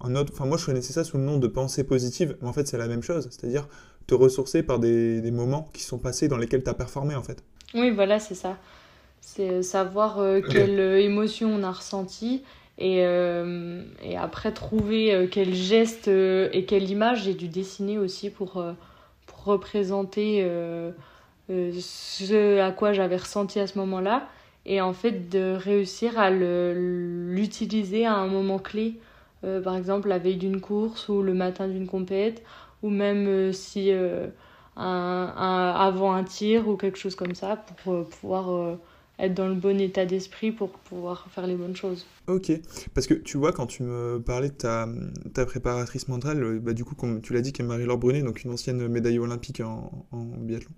un autre. Enfin, moi, je connaissais ça sous le nom de pensée positive, mais en fait, c'est la même chose. C'est-à-dire te ressourcer par des, des moments qui sont passés dans lesquels tu as performé, en fait. Oui, voilà, c'est ça. C'est euh, savoir euh, quelle euh, émotion on a ressenti et, et après trouver quel geste et quelle image j'ai dû dessiner aussi pour, pour représenter ce à quoi j'avais ressenti à ce moment-là et en fait de réussir à l'utiliser à un moment clé par exemple la veille d'une course ou le matin d'une compète ou même si un, avant un tir ou quelque chose comme ça pour pouvoir être dans le bon état d'esprit pour pouvoir faire les bonnes choses. Ok, parce que tu vois, quand tu me parlais de ta, ta préparatrice mentale, euh, bah, du coup, comme tu l'as dit, qui est Marie-Laure Brunet, donc une ancienne médaille olympique en, biathlon,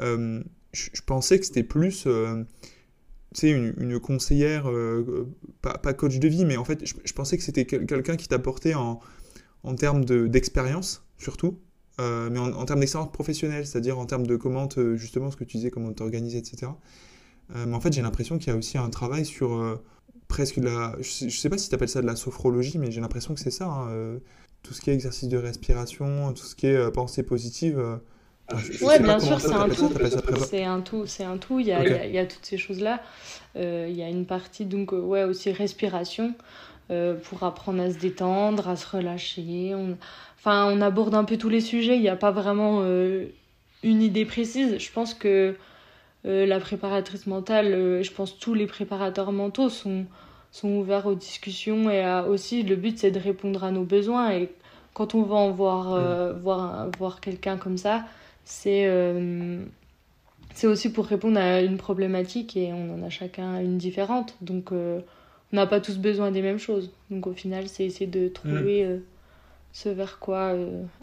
euh, je, pensais que c'était plus euh, sais, une, conseillère, euh, pas, pas, coach de vie, mais en fait, je, pensais que c'était quelqu'un qui t'apportait en, en termes d'expérience, surtout, mais en, termes d'expérience professionnelle, c'est-à-dire en termes de comment, justement, ce que tu disais, comment t'organiser, etc. Euh, mais en fait, j'ai l'impression qu'il y a aussi un travail sur euh, presque de la. Je sais, sais pas si tu appelles ça de la sophrologie, mais j'ai l'impression que c'est ça. Hein, euh, tout ce qui est exercice de respiration, tout ce qui est pensée positive. Oui, bien sûr, c'est un, tout. C'est un tout. C'est un tout. Il y a, il y a, il y a toutes ces choses-là. il y a une partie, donc, ouais, aussi respiration pour apprendre à se détendre, à se relâcher. On... Enfin, on aborde un peu tous les sujets. Il n'y a pas vraiment une idée précise. Je pense que euh, la préparatrice mentale, euh, je pense tous les préparateurs mentaux sont, sont ouverts aux discussions et aussi le but c'est de répondre à nos besoins et quand on va en voir, euh, mm. voir, voir quelqu'un comme ça, c'est c'est aussi pour répondre à une problématique et on en a chacun une différente. Donc on n'a pas tous besoin des mêmes choses. Donc au final, c'est essayer de trouver mm. ce vers quoi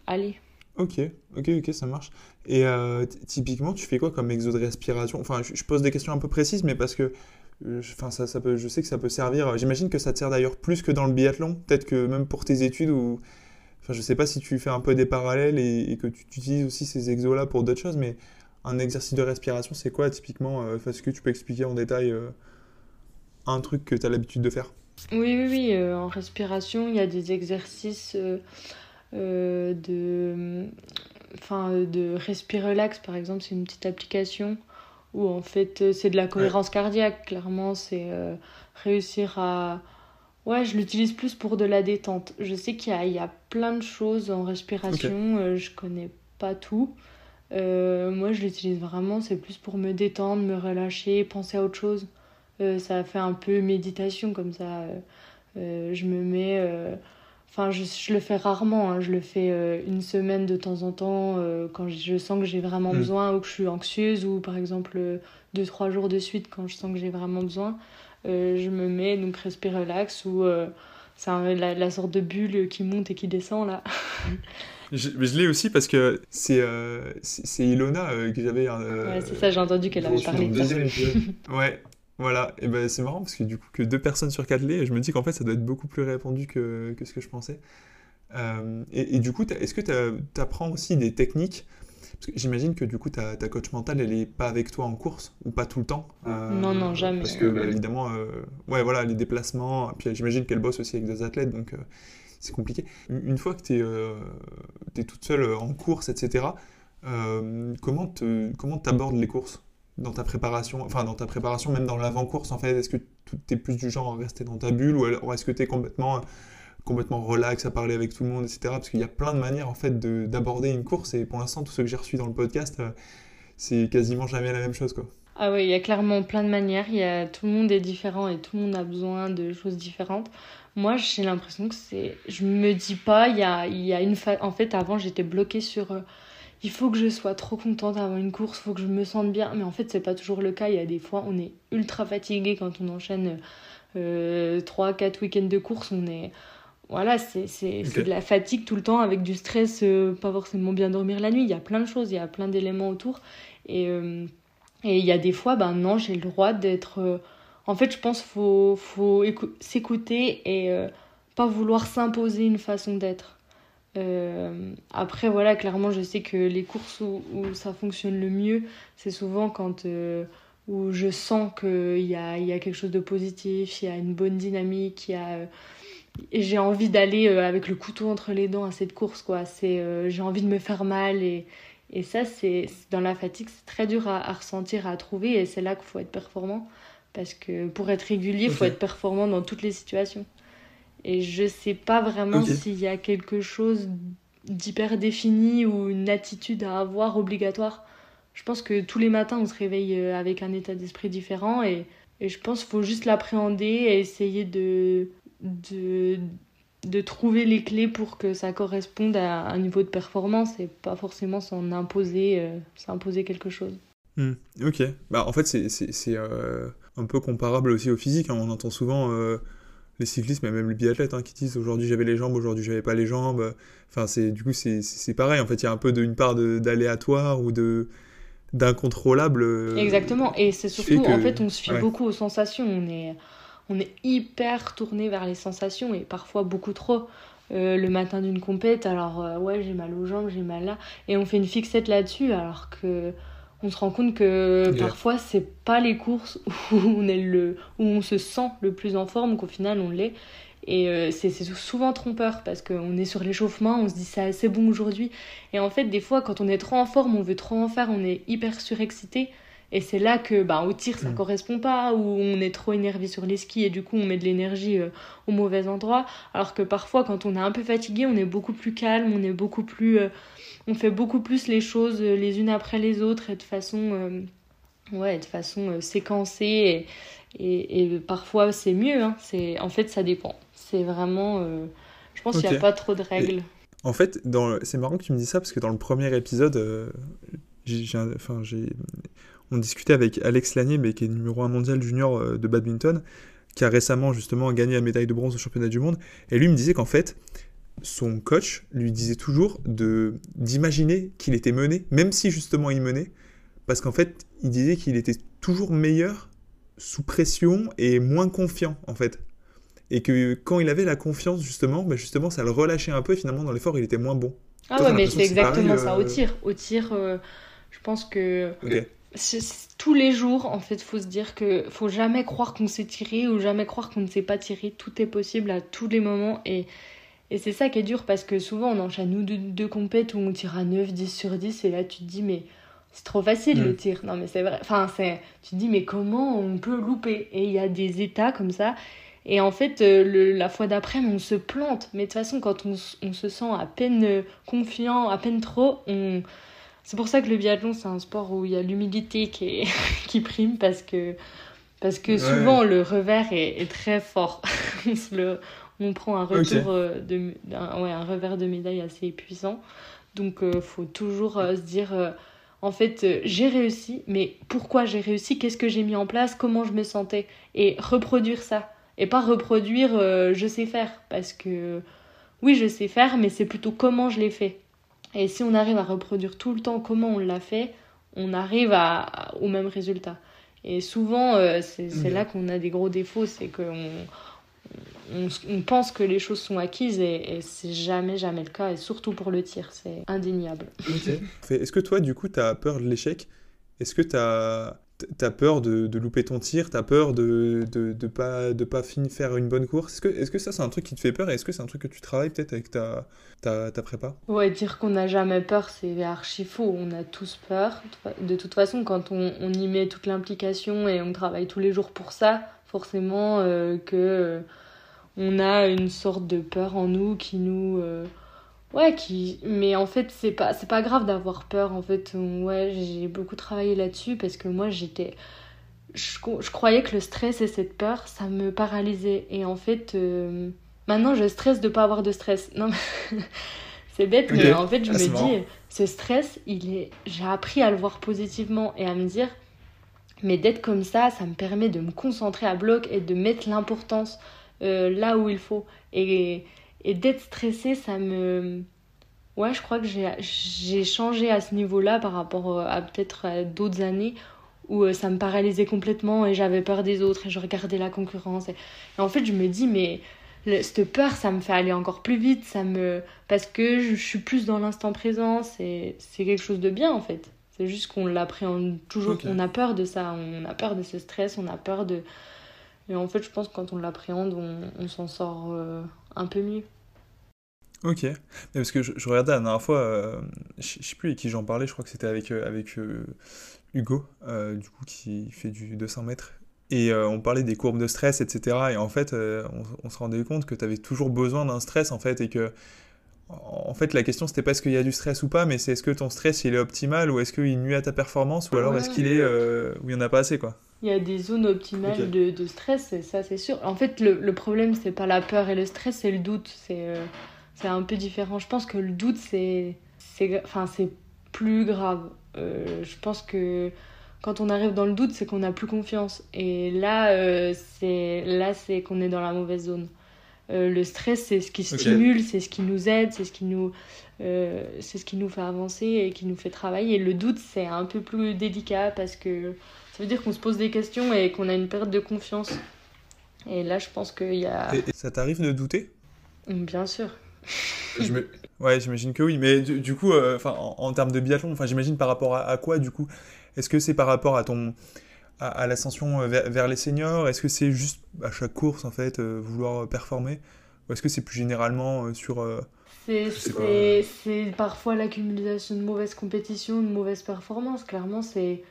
aller. Ok, ok, ok, ça marche. Et euh, typiquement, tu fais quoi comme exo de respiration? Enfin, je, pose des questions un peu précises, mais parce que euh, enfin, ça, ça peut, je sais que ça peut servir. J'imagine que ça te sert d'ailleurs plus que dans le biathlon, peut-être que même pour tes études ou. Enfin, je sais pas si tu fais un peu des parallèles et, que tu, utilises aussi ces exos-là pour d'autres choses, mais un exercice de respiration, c'est quoi typiquement euh, Est-ce que tu peux expliquer en détail un truc que tu as l'habitude de faire? Oui, oui, oui. en respiration, il y a des exercices de enfin de Respire Relax par exemple c'est une petite application où en fait euh, c'est de la cohérence cardiaque clairement c'est euh, réussir à ouais je l'utilise plus pour de la détente je sais qu'il y, y a, plein de choses en respiration euh, je connais pas tout moi je l'utilise vraiment c'est plus pour me détendre me relâcher penser à autre chose ça fait un peu méditation comme ça je me mets Enfin, je, je, le fais rarement, hein. je le fais euh, une semaine de temps en temps euh, quand je sens que j'ai vraiment mm. besoin ou que je suis anxieuse ou par exemple euh, deux, trois jours de suite quand je sens que j'ai vraiment besoin. Je me mets donc respire relax ou c'est la, la, sorte de bulle qui monte et qui descend là. je, je l'ai aussi parce que c'est c'est Ilona que j'avais. ouais, c'est ça, j'ai entendu qu'elle avait parlé ouais, Voilà, et ben c'est marrant parce que du coup que deux personnes sur quatre l'aient, je me dis qu'en fait ça doit être beaucoup plus répandu que, que ce que je pensais. Euh, et, du coup, est-ce que tu apprends aussi des techniques j'imagine que du coup ta, ta, coach mentale elle est pas avec toi en course ou pas tout le temps. Euh, non non jamais. Parce que bah, évidemment euh, ouais voilà les déplacements puis j'imagine qu'elle bosse aussi avec des athlètes donc c'est compliqué. Une fois que tu es, es, toute seule en course etc. comment te, comment t'abordes les courses dans ta préparation, enfin dans ta préparation, même dans l'avant-course en fait, est-ce que tu es plus du genre à rester dans ta bulle ou alors est-ce que tu es complètement, complètement relax à parler avec tout le monde, etc. Parce qu'il y a plein de manières en fait d'aborder une course et pour l'instant, tout ce que j'ai reçu dans le podcast, euh, c'est quasiment jamais la même chose quoi. Ah oui, il y a clairement plein de manières, il y a, tout le monde est différent et tout le monde a besoin de choses différentes. Moi, j'ai l'impression que c'est. Je me dis pas, il y a, il y a une. En fait, avant, j'étais bloquée sur. Euh, il faut que je sois trop contente avant une course, il faut que je me sente bien. Mais en fait, c'est pas toujours le cas. Il y a des fois, on est ultra fatigué quand on enchaîne euh, 3-4 week-ends de course. On est. Voilà, c'est de la fatigue tout le temps avec du stress, euh, pas forcément bien dormir la nuit. Il y a plein de choses, il y a plein d'éléments autour. Et, euh, et il y a des fois, ben non, j'ai le droit d'être. Euh, en fait, je pense qu'il faut, faut s'écouter et pas vouloir s'imposer une façon d'être. Après, voilà, clairement, je sais que les courses où, ça fonctionne le mieux, c'est souvent quand où je sens qu'il y a, y a quelque chose de positif, il y a une bonne dynamique, il y a, j'ai envie d'aller avec le couteau entre les dents à cette course, quoi. C'est, j'ai envie de me faire mal et, et ça, c'est dans la fatigue, c'est très dur à, ressentir, à trouver, et c'est là qu'il faut être performant. Parce que pour être régulier, il faut être performant dans toutes les situations. Et je sais pas vraiment s'il y a quelque chose d'hyper défini ou une attitude à avoir obligatoire. Je pense que tous les matins, on se réveille euh, avec un état d'esprit différent et, et, je pense qu'il faut juste l'appréhender et essayer de, de, de trouver les clés pour que ça corresponde à un niveau de performance et pas forcément s'en imposer, euh, s'imposer quelque chose. Hmm, ok, bah, en fait c'est euh, un peu comparable aussi au physique, hein. on entend souvent les cyclistes, mais même les biathlètes hein, qui disent aujourd'hui j'avais les jambes, aujourd'hui j'avais pas les jambes. Enfin, c'est du coup c'est pareil. En fait, il y a un peu d'une part d'aléatoire ou de d'incontrôlable. Euh, Exactement. Et c'est surtout en fait on se fie beaucoup aux sensations. On est on est hyper tourné vers les sensations et parfois beaucoup trop. Euh, le matin d'une compète, alors euh, ouais j'ai mal aux jambes, j'ai mal là, et on fait une fixette là-dessus alors que on se rend compte que parfois c'est pas les courses où on est le où on se sent le plus en forme qu'au final on l'est. Et euh, c'est souvent trompeur parce qu'on est sur l'échauffement on se dit c'est assez bon aujourd'hui. Et en fait des fois quand on est trop en forme on veut trop en faire on est hyper surexcité et c'est là que bah, au tir ça mm. correspond pas ou on est trop énervé sur les skis et du coup on met de l'énergie euh, au mauvais endroit alors que parfois quand on est un peu fatigué on est beaucoup plus calme on est beaucoup plus euh, on fait beaucoup plus les choses euh, les unes après les autres et de façon, euh, ouais, de façon séquencée. Et, et, parfois, c'est mieux. Hein. C'est, en fait, ça dépend. C'est vraiment. je pense qu'il n'y a pas trop de règles. en fait, dans c'est marrant que tu me dis ça parce que dans le premier épisode, j'ai, enfin, j'ai, on discutait avec Alex Lanier, mais qui est numéro 1 mondial junior de badminton, qui a récemment justement gagné la médaille de bronze au championnat du monde. Et lui me disait qu'en fait, son coach lui disait toujours de d'imaginer qu'il était mené, même si justement il menait, parce qu'en fait, il disait qu'il était toujours meilleur sous pression et moins confiant en fait. Et que quand il avait la confiance justement, bah justement ça le relâchait un peu et finalement dans l'effort il était moins bon. Ah ouais mais c'est exactement ça au euh, tir. Au tir, euh, je pense que tous les jours en fait faut se dire que faut jamais croire qu'on sait tirer ou jamais croire qu'on ne sait pas tirer. Tout est possible à tous les moments et et c'est ça qui est dur parce que souvent on enchaîne nous deux, deux compètes où on tire à 9, 10 sur 10 et là tu te dis mais c'est trop facile le mm. tir. Non mais c'est vrai. Enfin c'est, tu te dis mais comment on peut louper? Et il y a des états comme ça. Et en fait euh, le, la fois d'après on se plante. Mais de toute façon quand on, on, se sent à peine confiant, à peine trop, on... C'est pour ça que le biathlon c'est un sport où il y a l'humilité qui, qui prime parce que parce que souvent le revers est, est très fort. le, on prend un retour euh, de un, ouais, un revers de médaille assez puissant. Donc il euh, faut toujours euh, se dire en fait j'ai réussi, mais pourquoi j'ai réussi? Qu'est-ce que j'ai mis en place? Comment je me sentais? Et reproduire ça. Et pas reproduire je sais faire. Parce que oui, je sais faire mais c'est plutôt comment je l'ai fait. Et si on arrive à reproduire tout le temps comment on l'a fait, on arrive à, au même résultat. Et souvent, c'est là qu'on a des gros défauts, c'est qu'on on, pense que les choses sont acquises et, c'est jamais, jamais le cas, et surtout pour le tir, c'est indéniable. Est-ce que toi, du coup, tu as peur de l'échec? Est-ce que tu as, as, peur de, louper ton tir Tu as peur de de, pas, de pas finir, faire une bonne course Est-ce que, est que ça, c'est un truc qui te fait peur et est-ce que c'est un truc que tu travailles peut-être avec ta, ta, ta, prépa? Ouais, dire qu'on n'a jamais peur, c'est archi faux. On a tous peur. De toute façon, quand on, y met toute l'implication et on travaille tous les jours pour ça, forcément euh, que on a une sorte de peur en nous qui nous euh, ouais qui mais en fait c'est pas c'est pas grave d'avoir peur en fait. Ouais j'ai beaucoup travaillé là-dessus parce que moi j'étais je, croyais que le stress et cette peur ça me paralysait. Et en fait euh, maintenant je stresse de pas avoir de stress. Non c'est bête mais en fait je ah, me dis ce stress il est j'ai appris à le voir positivement et à me dire mais d'être comme ça ça me permet de me concentrer à bloc et de mettre l'importance euh, là où il faut. Et, et d'être stressé, ça me... Ouais, je crois que j'ai changé à ce niveau-là par rapport euh, à peut-être d'autres années où euh, ça me paralysait complètement et j'avais peur des autres et je regardais la concurrence. Et, en fait, je me dis, mais cette peur, ça me fait aller encore plus vite, ça me... parce que je, suis plus dans l'instant présent, c'est quelque chose de bien en fait. C'est juste qu'on l'appréhende toujours, on a peur de ça, on a peur de ce stress, on a peur de, et en fait, je pense que quand on l'appréhende, on, s'en sort euh, un peu mieux. Ok. parce que je, regardais la dernière fois, euh, je, ne sais plus avec qui j'en parlais, je crois que c'était avec, euh, avec Hugo, du coup, qui fait du 200 mètres. Et on parlait des courbes de stress, etc. Et en fait, on, on, se rendait compte que tu avais toujours besoin d'un stress, en fait, et que en fait, la question, c'était pas est-ce qu'il y a du stress ou pas, mais c'est est-ce que ton stress, il est optimal, ou est-ce qu'il nuit à ta performance, ou alors est-ce qu'il est, où il n'y en a pas assez, quoi. Il y a des zones optimales de, de, stress, ça c'est sûr. En fait, le, le problème, c'est pas la peur et le stress, c'est le doute. C'est euh, c'est un peu différent. Je pense que le doute, c'est enfin, plus grave. Euh, je pense que quand on arrive dans le doute, c'est qu'on n'a plus confiance. Et là, euh, c'est là c'est qu'on est dans la mauvaise zone. le stress, c'est ce qui stimule, c'est ce qui nous aide, c'est ce qui nous, c'est ce qui nous fait avancer et qui nous fait travailler. Et le doute, c'est un peu plus délicat parce que ça veut dire qu'on se pose des questions et qu'on a une perte de confiance. Et là, je pense qu'il y a. ça t'arrive de douter? Bien sûr. Je me... Ouais, j'imagine que oui. Mais du, coup, euh, enfin, en, termes de biathlon, enfin, j'imagine par rapport à, quoi, du coup? Est-ce que c'est par rapport à ton à, l'ascension euh, vers, les seniors? Est-ce que c'est juste à chaque course, en fait, euh, vouloir performer? Ou est-ce que c'est plus généralement sur. c'est parfois l'accumulation de mauvaises compétitions, de mauvaises performances. Clairement, c'est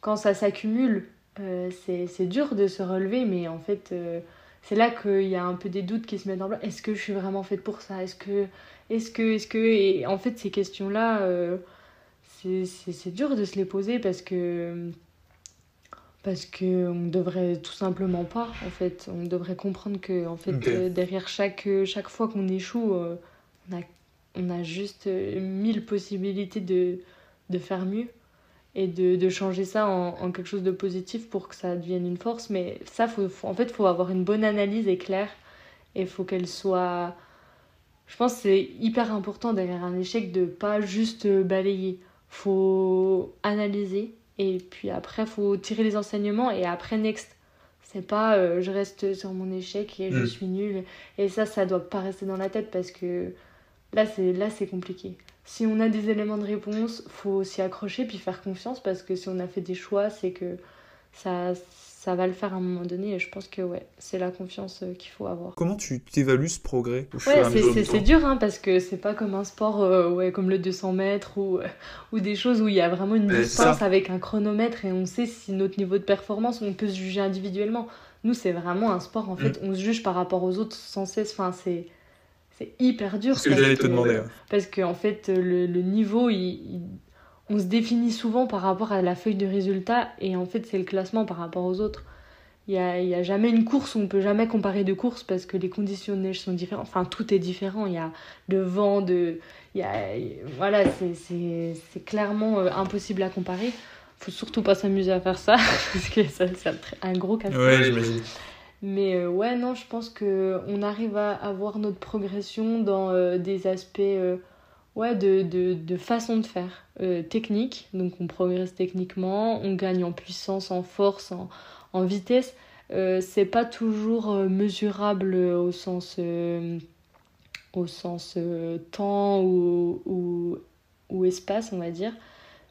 quand ça s'accumule, euh, c'est dur de se relever, mais en fait, euh, c'est là qu'il y a un peu des doutes qui se mettent en place. Est-ce que je suis vraiment faite pour ça? Est-ce que, est-ce que, est-ce que. Et en fait, ces questions-là, euh, c'est dur de se les poser parce que. Parce qu'on devrait tout simplement pas, en fait. On devrait comprendre que, en fait, derrière chaque, chaque fois qu'on échoue, on, a, on a juste mille possibilités de, de faire mieux et de, de changer ça en, en, quelque chose de positif pour que ça devienne une force. Mais ça, faut, en fait, il faut avoir une bonne analyse et claire. Et il faut qu'elle soit... Je pense que c'est hyper important derrière un échec de pas juste balayer. faut analyser et puis après, faut tirer les enseignements et après, next. C'est pas euh, je reste sur mon échec et je mm. suis nulle. Et ça, ça doit pas rester dans la tête parce que là, c'est là c'est compliqué si on a des éléments de réponse, faut s'y accrocher puis faire confiance parce que si on a fait des choix, c'est que ça, ça va le faire à un moment donné et je pense que ouais, c'est la confiance euh, qu'il faut avoir. Comment tu t'évalues ce progrès Ouais, c'est dur hein, parce que c'est pas comme un sport euh, ouais, comme le 200 mètres ou, euh, ou des choses où il y a vraiment une distance avec un chronomètre et on sait si notre niveau de performance, on peut se juger individuellement. Nous, c'est vraiment un sport en fait, mm. on se juge par rapport aux autres sans cesse. Enfin, c'est c'est hyper dur. Ce que j'allais te demander. Parce qu'en en fait, le, le niveau, il, on se définit souvent par rapport à la feuille de résultat et en fait, c'est le classement par rapport aux autres. Il n'y a, y a, jamais une course où on peut jamais comparer de courses parce que les conditions de neige sont différentes. Enfin, tout est différent. Il y a le vent, de, y a, voilà, c'est clairement euh, impossible à comparer. faut surtout pas s'amuser à faire ça parce que c'est un gros casse Ouais, j'imagine. Mais euh, ouais, non, je pense qu'on arrive à avoir notre progression dans euh, des aspects, euh, ouais, de, de, de façon de faire technique. Donc on progresse techniquement, on gagne en puissance, en force, en, en vitesse. C'est pas toujours mesurable au sens, au sens temps ou, ou, ou, espace, on va dire.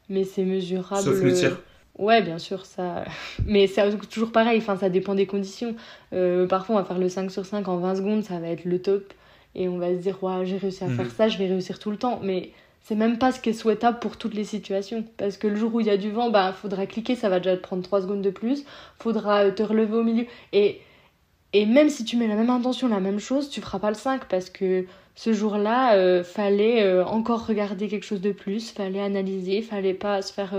Mais c'est mesurable. Sauf le tir. Ouais, bien sûr, ça. Mais c'est toujours pareil, enfin, ça dépend des conditions. parfois, on va faire le 5 sur 5 en 20 secondes, ça va être le top et on va se dire ouais, j'ai réussi à faire mhm. ça, je vais réussir tout le temps. Mais c'est même pas ce qui est souhaitable pour toutes les situations. Parce que le jour où il y a du vent, bah faudra cliquer, ça va déjà te prendre 3 secondes de plus. Faudra euh, te relever au milieu. Et, et même si tu mets la même intention, la même chose, tu feras pas le 5 parce que ce jour-là, euh, fallait euh, encore regarder quelque chose de plus, fallait analyser, fallait pas se faire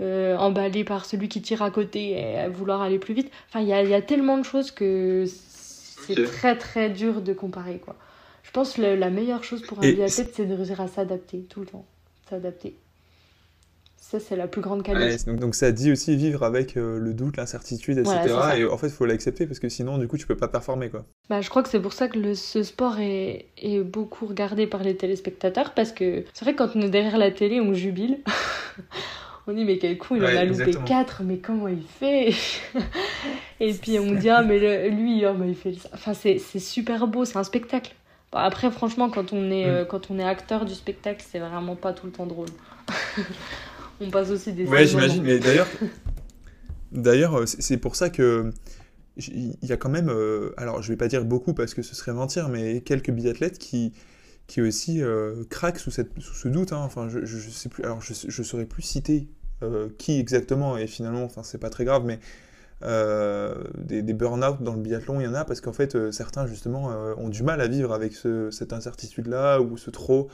emballer par celui qui tire à côté et vouloir aller plus vite. Enfin, il y a, y a, tellement de choses que c'est très très dur de comparer quoi. Je pense que la meilleure chose pour un biathlète, c'est de réussir à s'adapter tout le temps. S'adapter. Ça, c'est la plus grande qualité. donc, ça dit aussi vivre avec euh, le doute, l'incertitude, etc. et en fait, il faut l'accepter parce que sinon, du coup, tu peux pas performer. Quoi. Bah, je crois que c'est pour ça que le, ce sport est, est, beaucoup regardé par les téléspectateurs parce que c'est vrai que quand on est derrière la télé, on jubile. on dit mais quel coup il en a loupé 4 mais comment il fait et puis on dit ah mais lui oh, il fait ça enfin c'est super beau c'est un spectacle après, franchement, quand on est, euh, quand on est acteur du spectacle, c'est vraiment pas tout le temps drôle. on passe aussi des. Ouais, j'imagine. Mais d'ailleurs, d'ailleurs, euh, c'est pour ça que il y a quand même, euh, alors je vais pas dire beaucoup parce que ce serait mentir, mais quelques biathlètes qui qui aussi craquent sous, cette, sous ce doute. Hein. Enfin, je, je, sais plus. Alors, je, je saurais plus citer qui exactement et finalement, enfin, c'est pas très grave, mais euh, des, des burn-out dans le biathlon, il y en a parce qu'en fait, euh, certains justement euh, ont du mal à vivre avec cette incertitude-là ou ce trop,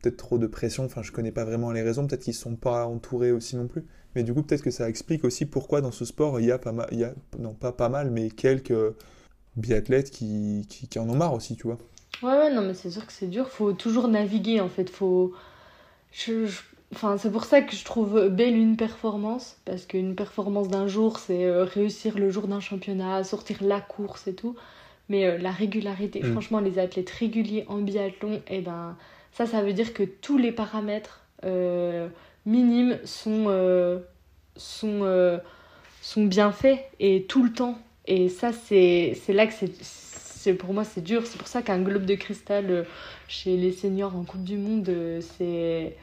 peut-être trop de pression. Enfin, je connais pas vraiment les raisons. Peut-être qu'ils sont pas entourés aussi non plus. Mais du coup, peut-être que ça explique aussi pourquoi dans ce sport il y a pas mal, non pas pas mal, mais quelques biathlètes qui, qui en ont marre aussi, tu vois. Ouais, ouais, non, mais c'est sûr que c'est dur. Faut toujours naviguer en fait. Faut. je Enfin, c'est pour ça que je trouve belle une performance, parce qu'une performance d'un jour, c'est euh, réussir le jour d'un championnat, sortir la course et tout. Mais euh, la régularité, mm. franchement, les athlètes réguliers en biathlon, eh ben, ça, ça veut dire que tous les paramètres euh, minimes sont, sont, sont bien faits et tout le temps. Et ça, c'est là que c'est pour moi c'est dur c'est pour ça qu'un globe de cristal chez les seniors en coupe du monde c'est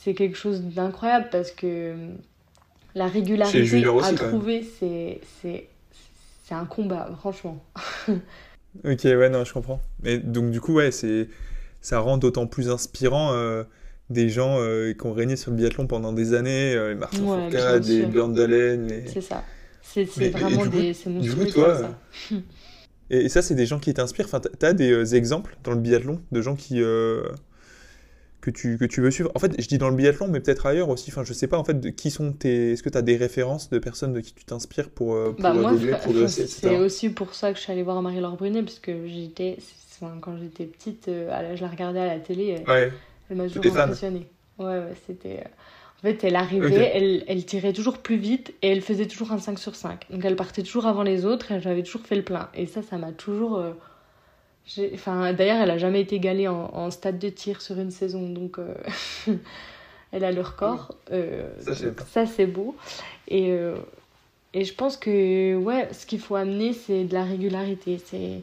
c'est quelque chose d'incroyable parce que la régularité à trouver, c'est un combat, franchement. ok, ouais, non, je comprends. Mais donc, du coup, ouais, c'est ça rend d'autant plus inspirant euh, des gens euh, qui ont régné sur le biathlon pendant des années, euh, Martin Fourcade, des Björn Dalen. C'est ça. C'est vraiment des. Du coup, toi. et, ça, c'est des gens qui t'inspirent. Enfin, tu as des exemples dans le biathlon de gens qui que tu, que tu veux suivre En fait, je dis dans le biathlon, mais peut-être ailleurs aussi. Enfin, je sais pas, en fait, de qui sont tes. Est-ce que tu as des références de personnes de qui tu t'inspires pour, euh, pour bah, moi, C'est aussi pour ça que je suis allée voir Marie-Laure Brunet, parce que j'étais. Quand j'étais petite, euh, je la regardais à la télé. Elle m'a toujours impressionnée. Ouais, ouais, c'était. En fait, elle arrivait, elle, elle, tirait toujours plus vite et elle faisait toujours un 5 sur 5. Donc elle partait toujours avant les autres et j'avais toujours fait le plein. Et ça, ça m'a toujours. Euh, Enfin, D'ailleurs, elle a jamais été égalée en, stade de tir sur une saison, donc euh, elle a le record. Euh, ça, c'est beau. Et, et je pense que ouais, ce qu'il faut amener, c'est de la régularité. C'est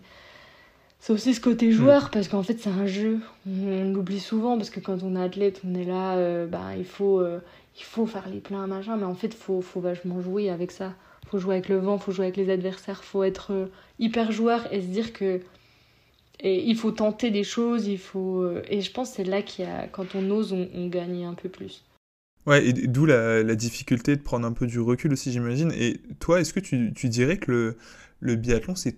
c'est aussi ce côté joueur, mm. parce qu'en fait, c'est un jeu. On, l'oublie souvent, parce que quand on est athlète, on est là, bah, il, faut, il faut faire les pleins, machin, mais en fait, il faut, faut vachement jouer avec ça. Il faut jouer avec le vent, il faut jouer avec les adversaires, il faut être hyper joueur et se dire que et il faut tenter des choses, il faut... Euh, et je pense c'est là qu'il y a... quand on ose, on, gagne un peu plus. Ouais, et d'où la, la, difficulté de prendre un peu du recul aussi, j'imagine. Et toi, est-ce que tu, tu, dirais que le, le biathlon, c'est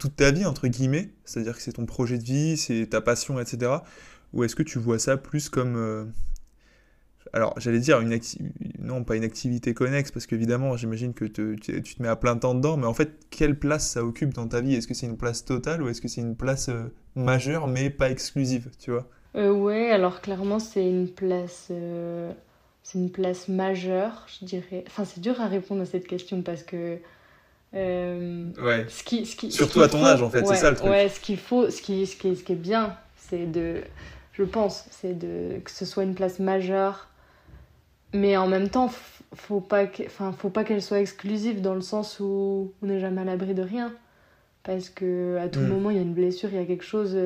toute ta vie, entre guillemets C'est-à-dire que c'est ton projet de vie, c'est ta passion, etc. Ou est-ce que tu vois ça plus comme... Euh, alors j'allais dire une non pas une activité connexe parce qu'évidemment j'imagine que tu te mets à plein temps dedans mais en fait quelle place ça occupe dans ta vie? Est-ce que c'est une place totale ou est-ce que c'est une place euh, majeure mais pas exclusive tu vois? Euh, ouais alors clairement c'est une place euh, c'est une place majeure je dirais enfin c'est dur à répondre à cette question parce que ouais ce qui, ce qui, surtout à ton âge en fait c'est ça le truc ouais ce qu'il faut ce qui, ce qui, ce qui est bien c'est de je pense, c'est de que ce soit une place majeure. Mais en même temps, faut pas enfin, faut pas qu'elle soit exclusive dans le sens où on n'est jamais à l'abri de rien. Parce que à tout mm. moment, il y a une blessure, il y a quelque chose.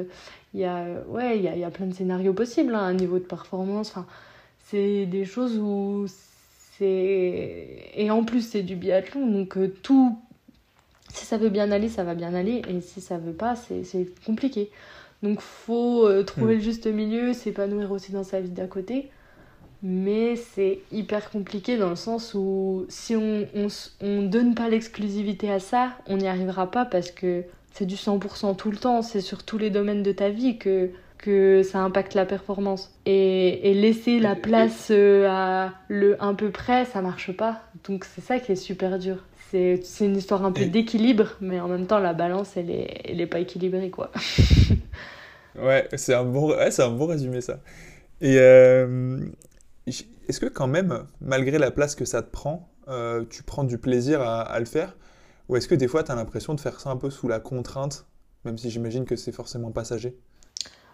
Il y a, ouais, il y a, y a plein de scénarios possibles, hein, un niveau de performance. Enfin, c'est des choses où c'est. Et en plus, c'est du biathlon, donc euh, tout. Si ça veut bien aller, ça va bien aller. Et si ça veut pas, c'est compliqué. Donc, faut euh, trouver mm. le juste milieu, s'épanouir aussi dans sa vie d'à côté. Mais c'est hyper compliqué dans le sens où si on on, on donne pas l'exclusivité à ça, on n'y arrivera pas parce que c'est du 100% tout le temps, c'est sur tous les domaines de ta vie que, que ça impacte la performance. Et, et laisser la place euh, à le un peu près, ça marche pas. Donc c'est ça qui est super dur. C'est une histoire un peu d'équilibre, mais en même temps, la balance, elle est, elle est pas équilibrée, quoi. ouais, c'est un, bon, ouais, un bon résumé, ça. Et euh, est-ce que quand même, malgré la place que ça te prend, euh, tu prends du plaisir à, à le faire? Ou est-ce que des fois, tu as l'impression de faire ça un peu sous la contrainte, même si j'imagine que c'est forcément passager?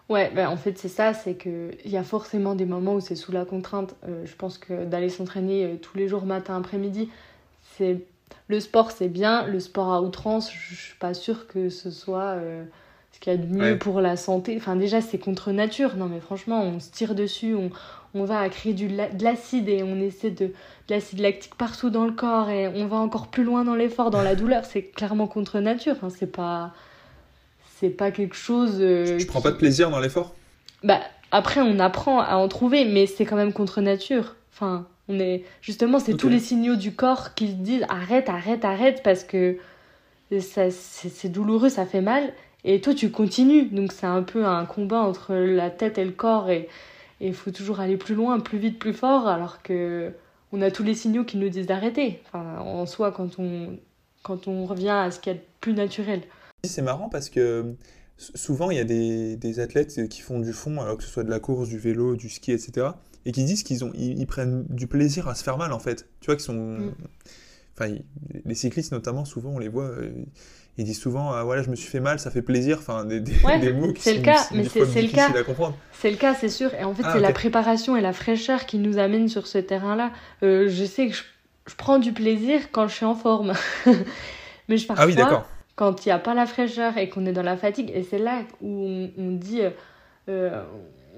Ouais, ben en fait, c'est ça, c'est qu'il y a forcément des moments où c'est sous la contrainte. Euh, je pense que d'aller s'entraîner tous les jours, matin, après-midi, c'est. Le sport, c'est bien. Le sport à outrance, je suis pas sûre que ce soit euh, ce qu'il y a de mieux pour la santé. Enfin, déjà, c'est contre nature. Non, mais franchement, on se tire dessus, on, on va créer du, de l'acide et on essaie de, de l'acide lactique partout dans le corps et on va encore plus loin dans l'effort, dans la douleur, c'est clairement contre nature. Hein. C'est pas, c'est pas quelque chose. Euh, tu, prends pas de plaisir dans l'effort? Bah après, on apprend à en trouver, mais c'est quand même contre nature. Enfin, on est justement, c'est tous les signaux du corps qui disent arrête, arrête, arrête parce que c'est douloureux, ça fait mal. Et toi, tu continues. Donc, c'est un peu un combat entre la tête et le corps. Et, il faut toujours aller plus loin, plus vite, plus fort, alors que on a tous les signaux qui nous disent d'arrêter. Enfin, en soi, quand on, quand on revient à ce qui est plus naturel. C'est marrant parce que souvent, il y a des, des, athlètes qui font du fond, alors que ce soit de la course, du vélo, du ski, etc., et qui disent qu'ils ont, ils, prennent du plaisir à se faire mal, en fait. Tu vois, qu'ils sont... Mm. Enfin, les cyclistes, notamment, souvent, on les voit... Euh, ils disent souvent ah, voilà je me suis fait mal ça fait plaisir enfin des, des, des mots qui sont, le cas, mais c'est le cas. à comprendre. C'est le cas c'est sûr. Et en fait ah, c'est la préparation et la fraîcheur qui nous amène sur ce terrain là euh, je sais que je, prends du plaisir quand je suis en forme. Mais je parfois ah oui, quand il n'y a pas la fraîcheur et qu'on est dans la fatigue et c'est là où on, dit euh,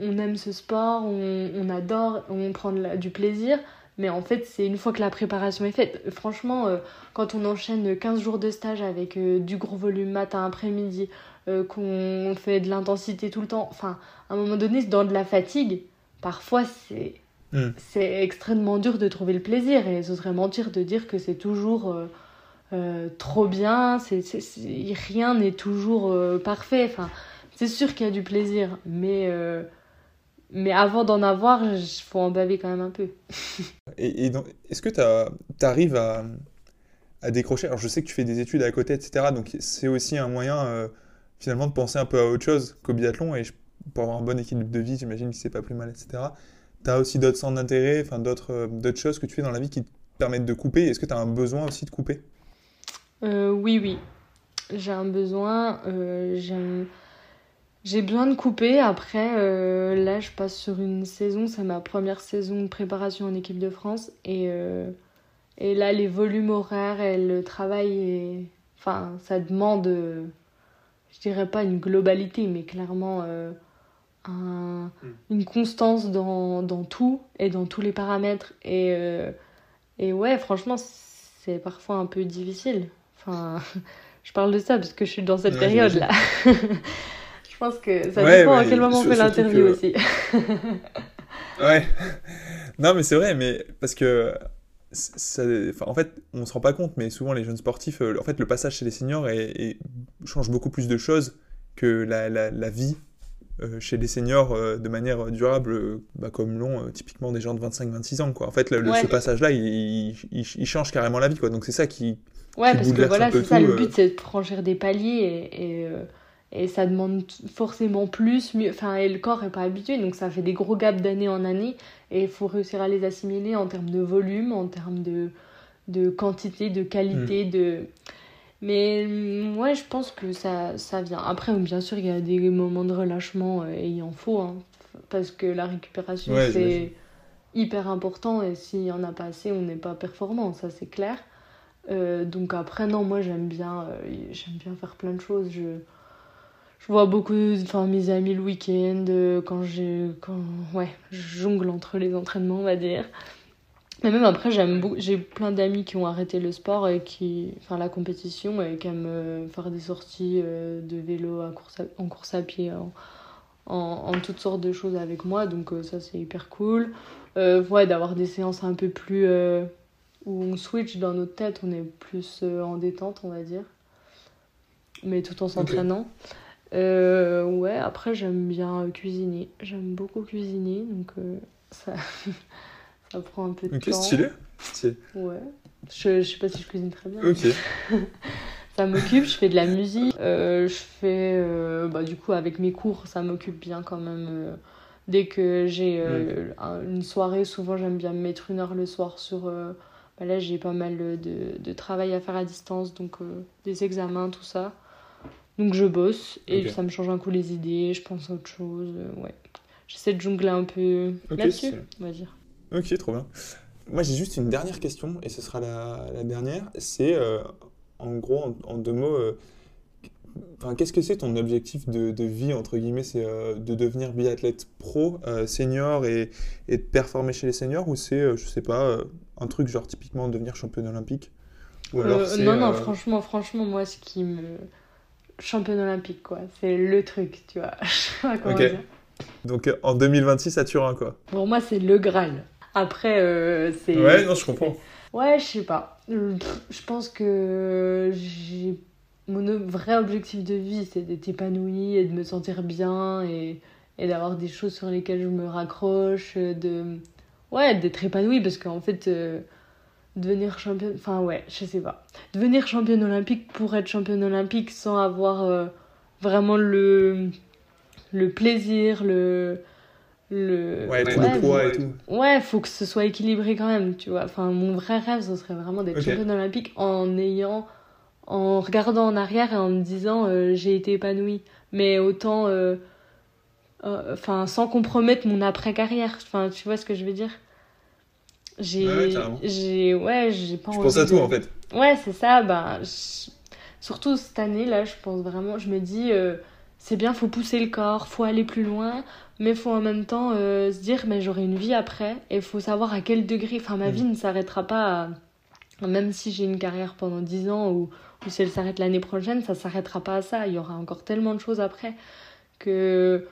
on aime ce sport on, on adore on prend du plaisir mais en fait, c'est une fois que la préparation est faite. Franchement, euh, quand on enchaîne 15 jours de stage avec euh, du gros volume matin, après-midi, euh, qu'on fait de l'intensité tout le temps, enfin, à un moment donné, dans de la fatigue, parfois c'est hmm. c'est extrêmement dur de trouver le plaisir. Et ce serait mentir de dire que c'est toujours trop bien, c'est, rien n'est toujours parfait. Enfin, c'est sûr qu'il y a du plaisir, mais mais avant d'en avoir, il faut en baver quand même un peu. et, est-ce que tu arrives à, à, décrocher? Alors je sais que tu fais des études à côté, etc. Donc c'est aussi un moyen euh, finalement de penser un peu à autre chose qu'au biathlon. Et pour avoir un bon équilibre de vie, j'imagine que c'est pas plus mal, etc. Tu as aussi d'autres centres d'intérêt, enfin euh, d'autres choses que tu fais dans la vie qui te permettent de couper? Est-ce que tu as un besoin aussi de couper? Euh, Oui, oui. J'ai un besoin. J'aime j'ai besoin de couper. Après, euh, là, je passe sur une saison. C'est ma première saison de préparation en équipe de France. Et, euh, et là, les volumes horaires et le travail, enfin, ça demande, je dirais pas une globalité, mais clairement euh, un, hmm. une constance dans, dans, tout et dans tous les paramètres. Et, et ouais, franchement, c'est parfois un peu difficile. Enfin, je parle de ça parce que je suis dans cette période-là. Je pense que ça dépend à quel moment on fait l'interview aussi. ouais. Non, mais c'est vrai, mais parce que. Ça, en fait, on se rend pas compte, mais souvent les jeunes sportifs, euh, en fait, le passage chez les seniors change beaucoup plus de choses que la, la, la vie euh, chez les seniors euh, de manière durable, bah, comme l'ont typiquement des gens de 25-26 ans. Quoi. En fait, le, ce passage-là, il, il, change carrément la vie. Quoi. Donc c'est ça qui. Ouais, parce que voilà, c'est ça, le but, c'est de franchir des paliers et. et et ça demande forcément plus, mieux, enfin, et le corps n'est pas habitué, donc ça fait des gros gaps d'année en année, et il faut réussir à les assimiler en termes de volume, en termes de, de quantité, de qualité, mm. de... Mais moi, mm, je pense que ça, ça vient. Après, bien sûr, il y a des moments de relâchement, euh, et il en faut, hein. parce que la récupération, c'est hyper important et s'il n'y en a pas assez, on n'est pas performant, ça c'est clair. Euh, donc après, non, moi j'aime bien, euh, j'aime bien faire plein de choses. Je, je vois beaucoup, enfin mes amis le week-end, euh, quand j'ai, quand, ouais, je jongle entre les entraînements, on va dire. Mais même après, j'aime j'ai plein d'amis qui ont arrêté le sport et qui, enfin la compétition et qui aiment faire des sorties de vélo à course en course à pied, en, en, en, toutes sortes de choses avec moi. Donc ça c'est hyper cool. ouais, d'avoir des séances un peu plus où on switch dans notre tête, on est plus euh, en détente, on va dire. Mais tout en s'entraînant. Euh, ouais, après, j'aime bien cuisiner. J'aime beaucoup cuisiner, donc euh, ça, ça prend un peu de temps. Ok, stylé. Ouais. Je, je sais pas si je cuisine très bien. Ok. ça m'occupe, je fais de la musique. je fais, bah, du coup, avec mes cours, ça m'occupe bien quand même. dès que j'ai une soirée, souvent j'aime bien me mettre une heure le soir sur bah là j'ai pas mal de, de, travail à faire à distance, donc euh, des examens, tout ça. Donc je bosse et ça me change un coup les idées, je pense à autre chose. Euh, ouais. J'essaie de jongler un peu là-dessus, on va dire. Ok, trop bien. Moi j'ai juste une dernière question et ce sera la, la dernière. C'est euh, en gros, en, deux mots, Enfin, qu'est-ce que c'est ton objectif de, de, vie, entre guillemets? C'est de devenir biathlète pro, senior et, et, de performer chez les seniors Ou c'est, je sais pas, un truc genre typiquement devenir championne olympique? Ou alors euh, Non, non, euh, franchement, franchement, moi, ce qui me. Championne olympique, quoi. C'est le truc, tu vois. Je Donc euh, en 2026 ça Turin, quoi. Pour moi, c'est le Graal. Après, c'est. Ouais, non, je comprends. Ouais, je sais pas. Je pense que j'ai. Mon vrai objectif de vie, c'est d'être épanouie et de me sentir bien et, et d'avoir des choses sur lesquelles je me raccroche, de ouais, d'être épanouie parce qu'en fait, euh, devenir championne, enfin ouais, je sais pas. Devenir championne olympique pour être championne olympique sans avoir euh, vraiment le, le plaisir, le. Le... Ouais, tout le poids et tout. Ouais, faut que ce soit équilibré quand même, tu vois. Enfin, mon vrai rêve, ce serait vraiment d'être championne olympique en ayant. en regardant en arrière et en me disant euh, j'ai été épanouie. Mais autant. Enfin, sans compromettre mon après-carrière. Enfin, tu vois ce que je veux dire? J'ai j'ai ouais j'ai pas je pense à tout en fait. Ouais c'est ça bah surtout cette année là je pense vraiment je me dis euh, c'est bien faut pousser le corps faut aller plus loin mais faut en même temps euh, se dire mais j'aurai une vie après et faut savoir à quel degré enfin ma mm. vie ne s'arrêtera pas même si j'ai une carrière pendant 10 ans ou, ou si elle s'arrête l'année prochaine ça s'arrêtera pas à ça il y aura encore tellement de choses après que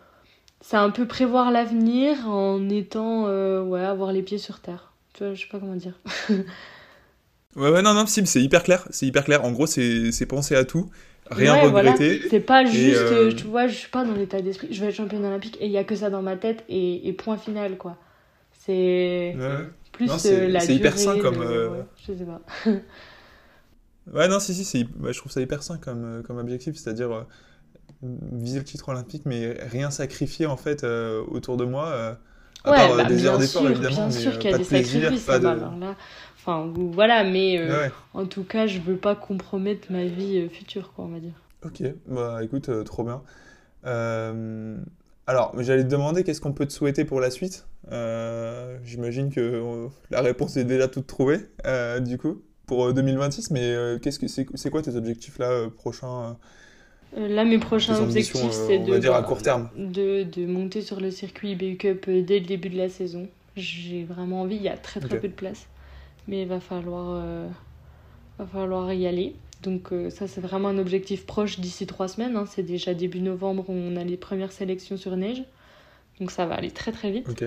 c'est un peu prévoir l'avenir en étant euh, ouais avoir les pieds sur terre je sais pas comment dire. ouais, ouais, non, non, c'est hyper clair. C'est hyper clair. En gros, c'est penser à tout, rien regretter. C'est pas juste, euh, tu vois, je suis pas dans l'état d'esprit, je vais être championne olympique et il y a que ça dans ma tête et, et point final, quoi. C'est plus euh, la C'est hyper sain comme. Euh, je sais pas. ouais, non, si, si, je trouve ça hyper sain comme, comme objectif, c'est-à-dire viser le titre olympique, mais rien sacrifier en fait autour de moi ouais, part, bah, des heures d'effort, évidemment. Bien sûr qu'il y a des sacrifices, pas de... là. Enfin, voilà, mais euh, en tout cas, je veux pas compromettre ma vie euh, future, quoi, on va dire. Ok, bah écoute, euh, trop bien. alors, j'allais te demander qu'est-ce qu'on peut te souhaiter pour la suite? J'imagine que la réponse est déjà toute trouvée, du coup, pour 2026, mais qu'est-ce que c'est quoi tes objectifs là prochains euh, là, mes prochains objectifs, euh, c'est de, dire à court terme. De, de, monter sur le circuit BU Cup euh, dès le début de la saison. J'ai vraiment envie, il y a très très peu de place, mais il va falloir, va falloir y aller. Donc ça, c'est vraiment un objectif proche d'ici trois semaines. Hein. C'est déjà début novembre, on a les premières sélections sur neige. Donc ça va aller très très vite.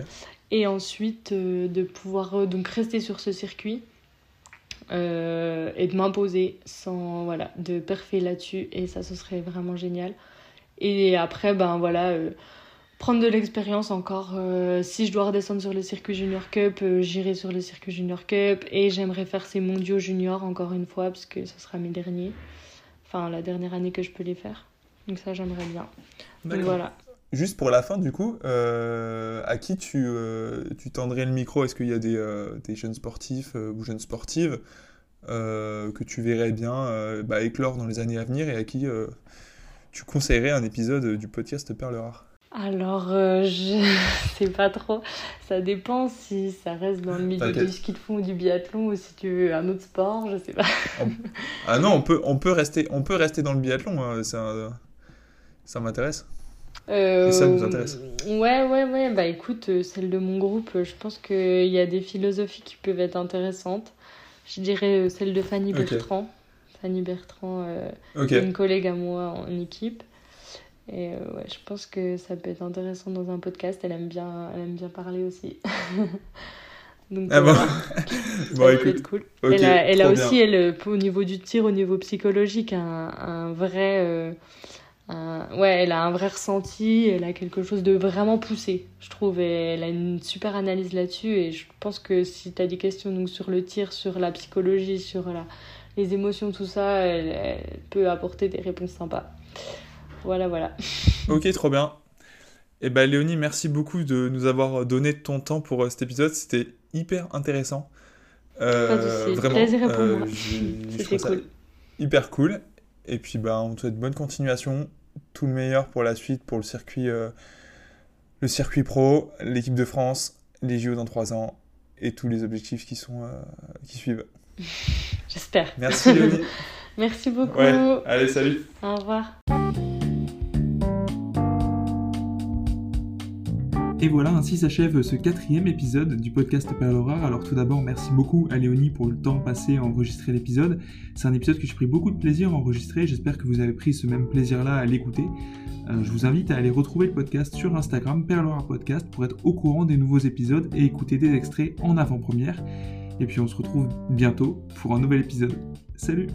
Et ensuite, de pouvoir donc rester sur ce circuit euh, et de m'imposer sans voilà de parfait là-dessus et ça ce serait vraiment génial. Et après ben voilà euh, prendre de l'expérience encore euh, si je dois redescendre sur le circuit junior cup j'irai sur le circuit junior cup et j'aimerais faire ces mondiaux juniors encore une fois parce que ce sera mes derniers. Enfin la dernière année que je peux les faire. Donc ça j'aimerais bien. Donc voilà Juste pour la fin, du coup, à qui tu, tu tendrais le micro? Est-ce qu'il y a des, des jeunes sportifs ou jeunes sportives euh, que tu verrais bien euh, bah, éclore dans les années à venir et à qui euh, tu conseillerais un épisode du podcast Perle Rare? Alors, euh, je sais pas trop. Ça dépend si ça reste dans le milieu du ski de fond ou du biathlon ou si tu veux un autre sport, je sais pas. ah non, on peut, on peut, rester, on peut rester dans le biathlon, hein, ça, ça m'intéresse. Euh, ça nous intéresse. Ouais, ouais, ouais. Bah écoute, euh, celle de mon groupe, je pense qu'il y a des philosophies qui peuvent être intéressantes. Je dirais celle de Fanny Bertrand. Fanny Bertrand, une collègue à moi en équipe. Et euh, ouais, je pense que ça peut être intéressant dans un podcast. Elle aime bien, elle aime bien parler aussi. Donc, ah bon, bon écoute. Cool. elle a, elle a aussi, elle, au niveau du tir, au niveau psychologique, un, un vrai. Euh, ouais, elle a un vrai ressenti, elle a quelque chose de vraiment poussé, je trouve. Et elle a une super analyse là-dessus. Et je pense que si tu as des questions donc, sur le tir, sur la psychologie, sur la, les émotions, tout ça, elle, elle peut apporter des réponses sympas. Voilà, voilà. ok, trop bien. Et eh ben Léonie, merci beaucoup de nous avoir donné ton temps pour euh, cet épisode. C'était hyper intéressant. Euh, vraiment. Plaisir pour euh, moi. C'était cool. Hyper cool. Et puis bah, on te souhaite bonne continuation, tout le meilleur pour la suite, pour le circuit, euh, le circuit pro, l'équipe de France, les JO dans trois ans et tous les objectifs qui sont qui suivent. J'espère. Merci Léonie. Merci beaucoup. Allez, salut. Au revoir. Et voilà, ainsi s'achève ce quatrième épisode du podcast Perle Alors tout d'abord, merci beaucoup à Léonie pour le temps passé à enregistrer l'épisode. C'est un épisode que j'ai pris beaucoup de plaisir à enregistrer. J'espère que vous avez pris ce même plaisir-là à l'écouter. Euh, je vous invite à aller retrouver le podcast sur Instagram, Perle Podcast, pour être au courant des nouveaux épisodes et écouter des extraits en avant-première. Et puis on se retrouve bientôt pour un nouvel épisode. Salut